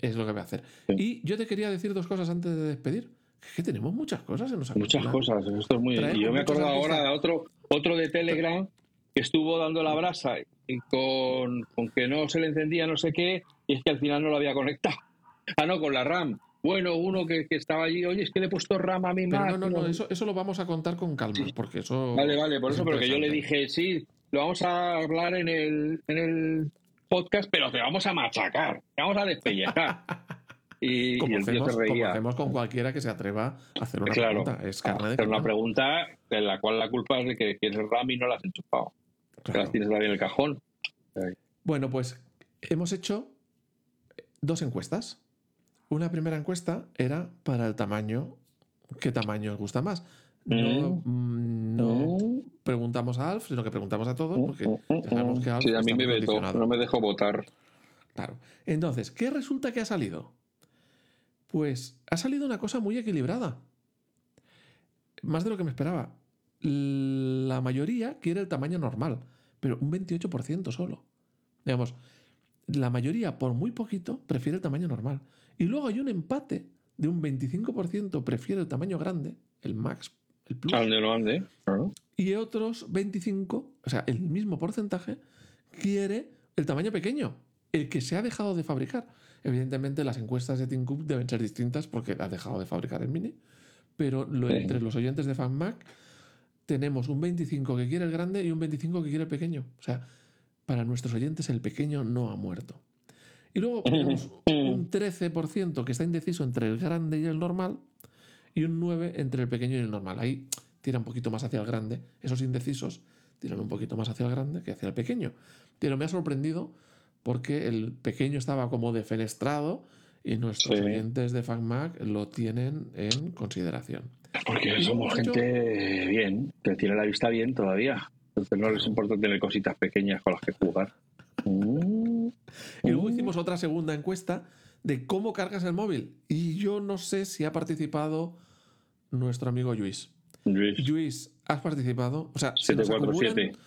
Es lo que va a hacer. Sí. Y yo te quería decir dos cosas antes de despedir. Que tenemos muchas cosas en los Muchas cosas, esto es muy... Y yo me acuerdo ahora de otro, otro de Telegram que estuvo dando la brasa y con, con que no se le encendía no sé qué, y es que al final no lo había conectado. Ah, no, con la RAM. Bueno, uno que, que estaba allí, oye, es que le he puesto RAM a mi Mac. no, no, no, eso, eso lo vamos a contar con calma, porque eso. Vale, vale, por es eso, pero que yo le dije, sí, lo vamos a hablar en el, en el podcast, pero te vamos a machacar, te vamos a despellejar. Y, [laughs] y Como tío hacemos, como hacemos con cualquiera que se atreva a hacer una Claro, pregunta. Es carne de hacer una cañón. pregunta en la cual la culpa es de que tienes RAM y no la has enchufado. Que Claro. las tienes todavía en el cajón. Bueno, pues hemos hecho dos encuestas. Una primera encuesta era para el tamaño. ¿Qué tamaño os gusta más? No, mm, no preguntamos a Alf, sino que preguntamos a todos, porque ya sabemos que Alf Sí, a mí me vetó, no me dejó votar. Claro. Entonces, ¿qué resulta que ha salido? Pues ha salido una cosa muy equilibrada. Más de lo que me esperaba. La mayoría quiere el tamaño normal, pero un 28% solo. Digamos, la mayoría, por muy poquito, prefiere el tamaño normal. Y luego hay un empate de un 25% prefiere el tamaño grande, el Max, el Plus. Ande. claro. Y otros 25, o sea, el mismo porcentaje, quiere el tamaño pequeño, el que se ha dejado de fabricar. Evidentemente las encuestas de Tim Cook deben ser distintas porque ha dejado de fabricar el Mini, pero lo- Sí. entre los oyentes de FanMac tenemos un 25 que quiere el grande y un 25 que quiere el pequeño. O sea, para nuestros oyentes el pequeño no ha muerto. Y luego [laughs] tenemos un 13% que está indeciso entre el grande y el normal y un 9% entre el pequeño y el normal. Ahí tira un poquito más hacia el grande. Esos indecisos tiran un poquito más hacia el grande que hacia el pequeño. Pero me ha sorprendido porque el pequeño estaba como defenestrado y nuestros Sí. oyentes de FacMac lo tienen en consideración. Porque Y somos gente bien, que tiene la vista bien todavía. Entonces no les importa tener cositas pequeñas con las que jugar. [laughs] Mm. Y luego hicimos otra segunda encuesta de cómo cargas el móvil. Y yo no sé si ha participado nuestro amigo Luis. Luis, Luis, ¿has participado? O sea, se nos, 747. acumulan,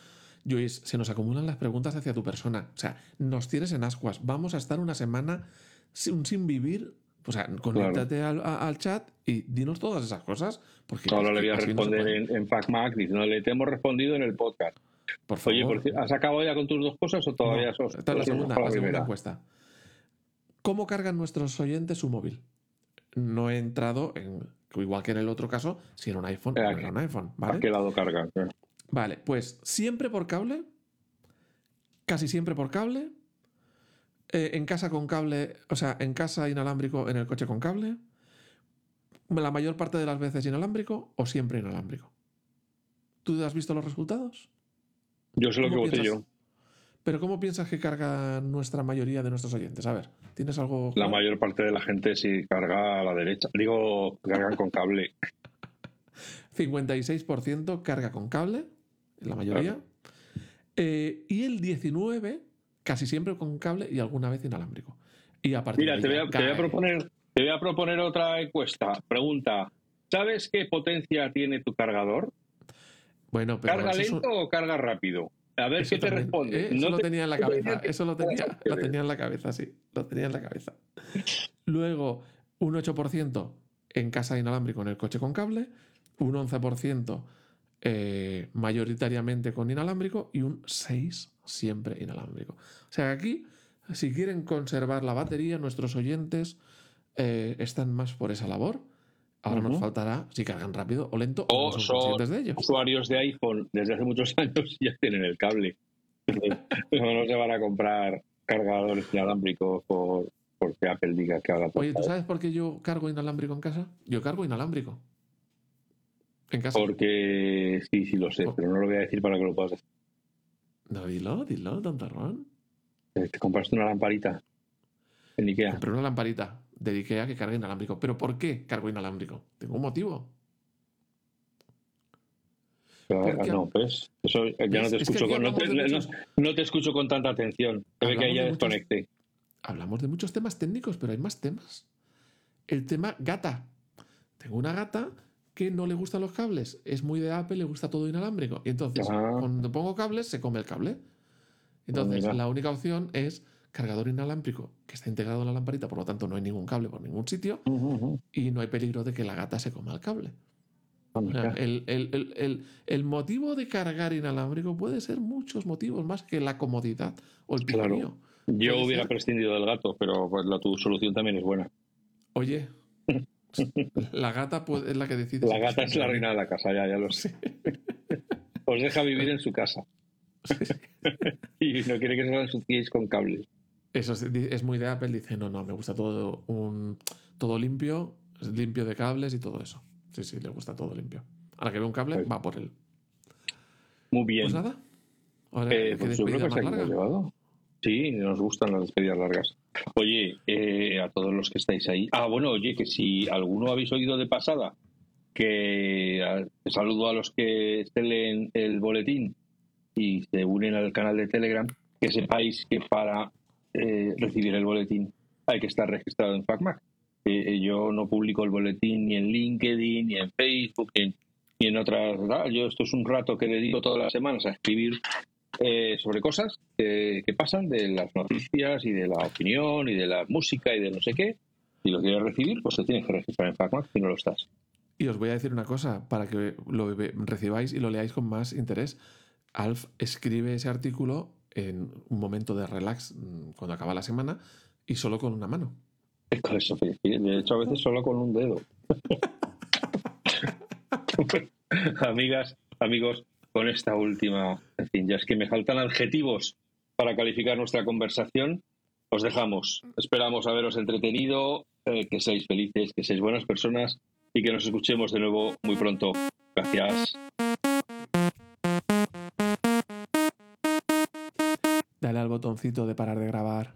Luis, se nos acumulan las preguntas hacia tu persona. O sea, nos tienes en ascuas. Vamos a estar una semana sin, sin vivir. O sea, conéctate al, a- al chat y dinos todas esas cosas. Porque Ahora le voy a no se responder en, en FacMac diciéndole, te hemos respondido en el podcast. Por favor. Oye, ¿has acabado ya con tus dos cosas o todavía No, sos? esta es la segunda, la segunda primera? encuesta. ¿Cómo cargan nuestros oyentes su móvil? No he entrado en, igual que en el otro caso, si era un iPhone o Eh, no era un iPhone. ¿A ¿vale? qué lado cargan? Vale, pues siempre por cable, casi siempre por cable, eh, en casa con cable, o sea, en casa inalámbrico, en el coche con cable, la mayor parte de las veces inalámbrico o siempre inalámbrico. ¿Tú has visto los resultados? Yo sé lo que ¿Cómo voté yo. Pero ¿cómo piensas que carga nuestra mayoría de nuestros oyentes? A ver, ¿tienes algo? La mayor parte de la gente sí carga a la derecha. Digo, cargan con cable. [laughs] 56% carga con cable, la mayoría. Eh, y el 19% casi siempre con cable y alguna vez inalámbrico. Y a partir Mira, de te voy, a, te voy a cae. proponer, te voy a proponer otra encuesta. Pregunta, ¿sabes qué potencia tiene tu cargador? Bueno, pero ¿Carga eso es un- lento o carga rápido? A ver eso qué te responde. eh, eso No lo te- tenía en la [laughs] cabeza. Eso lo tenía, [laughs] lo tenía en la cabeza, sí. Lo tenía en la cabeza. Luego, un 8% en casa inalámbrico en el coche con cable, un 11% eh, mayoritariamente con inalámbrico y un 6% siempre inalámbrico. O sea aquí, si quieren conservar la batería, nuestros oyentes eh, están más por esa labor Ahora nos faltará si cargan rápido o lento o, O son, de usuarios de iPhone desde hace muchos [laughs] años ya tienen el cable. [laughs] no, no se van a comprar cargadores inalámbricos por, porque Apple diga que haga Oye, ¿tú sabes por qué yo cargo inalámbrico en casa? Yo cargo inalámbrico. En casa. Porque sí, sí lo sé, Por- pero no lo voy a decir para que lo puedas decir. No, dilo, dilo, tontarrón. Eh, Te compraste una lamparita en Ikea. Compré una lamparita de Ikea que carga inalámbrico. ¿Pero por qué cargo inalámbrico? Tengo un motivo. No, pues eso ya no te Es que escucho con, no, te, hablamos de no- muchos- no te escucho con tanta atención. Se ve que Hablamos ya de muchos- desconecté. Hablamos de muchos temas técnicos, pero hay más temas. El tema gata. Tengo una gata que no le gustan los cables. Es muy de Apple, le gusta todo inalámbrico. Y entonces, Ah. cuando pongo cables, se come el cable. Entonces, la única opción es cargador inalámbrico, que está integrado en la lamparita, por lo tanto no hay ningún cable por ningún sitio y no hay peligro de que la gata se coma el cable. El, el- el- el- motivo de cargar inalámbrico puede ser muchos motivos más que la comodidad o el Claro. Yo puede hubiera ser- prescindido del gato, pero pues, la, tu solución también es buena. Oye, [laughs] la gata pues, es la que decide. La gata es la reina de la casa, ya, ya lo sé. Os deja vivir en su casa. [laughs] [laughs] y no quiere que se la ensuciéis con cables. Eso es, es muy de Apple, dice, no, no, me gusta todo un todo limpio, limpio de cables y todo eso. Sí, sí, le gusta todo limpio. Ahora que ve un cable, Pues- va por él. Muy bien. Pues nada. Ahora, Eh, ¿qué pues yo creo despedida que llevado. Sí, nos gustan las despedidas largas. Oye, eh, a todos los que estáis ahí. Ah, bueno, oye, que si alguno habéis oído de pasada, que saludo a los que se leen el boletín y se unen al canal de Telegram, que sepáis que para eh, recibir el boletín hay que estar registrado en FacMac. Eh, eh, yo no publico el boletín ni en LinkedIn, ni en Facebook, ni en, ni en otras. Yo esto es un rato que dedico todas las semanas a escribir eh, sobre cosas que, que pasan, de las noticias y de la opinión y de la música y de no sé qué. Si lo quieres recibir, pues te tienes que registrar en FacMac si no lo estás. Y os voy a decir una cosa, para que lo recibáis y lo leáis con más interés. Alf escribe ese artículo en un momento de relax mm, cuando acaba la semana y solo con una mano. Es con eso, de hecho a veces solo con un dedo. [laughs] Amigas, amigos, con esta última, en fin, ya es que me faltan adjetivos para calificar nuestra conversación. Os dejamos. Esperamos haberos entretenido, eh, que seáis felices, que seáis buenas personas y que nos escuchemos de nuevo muy pronto. Gracias. Dale al botoncito de parar de grabar.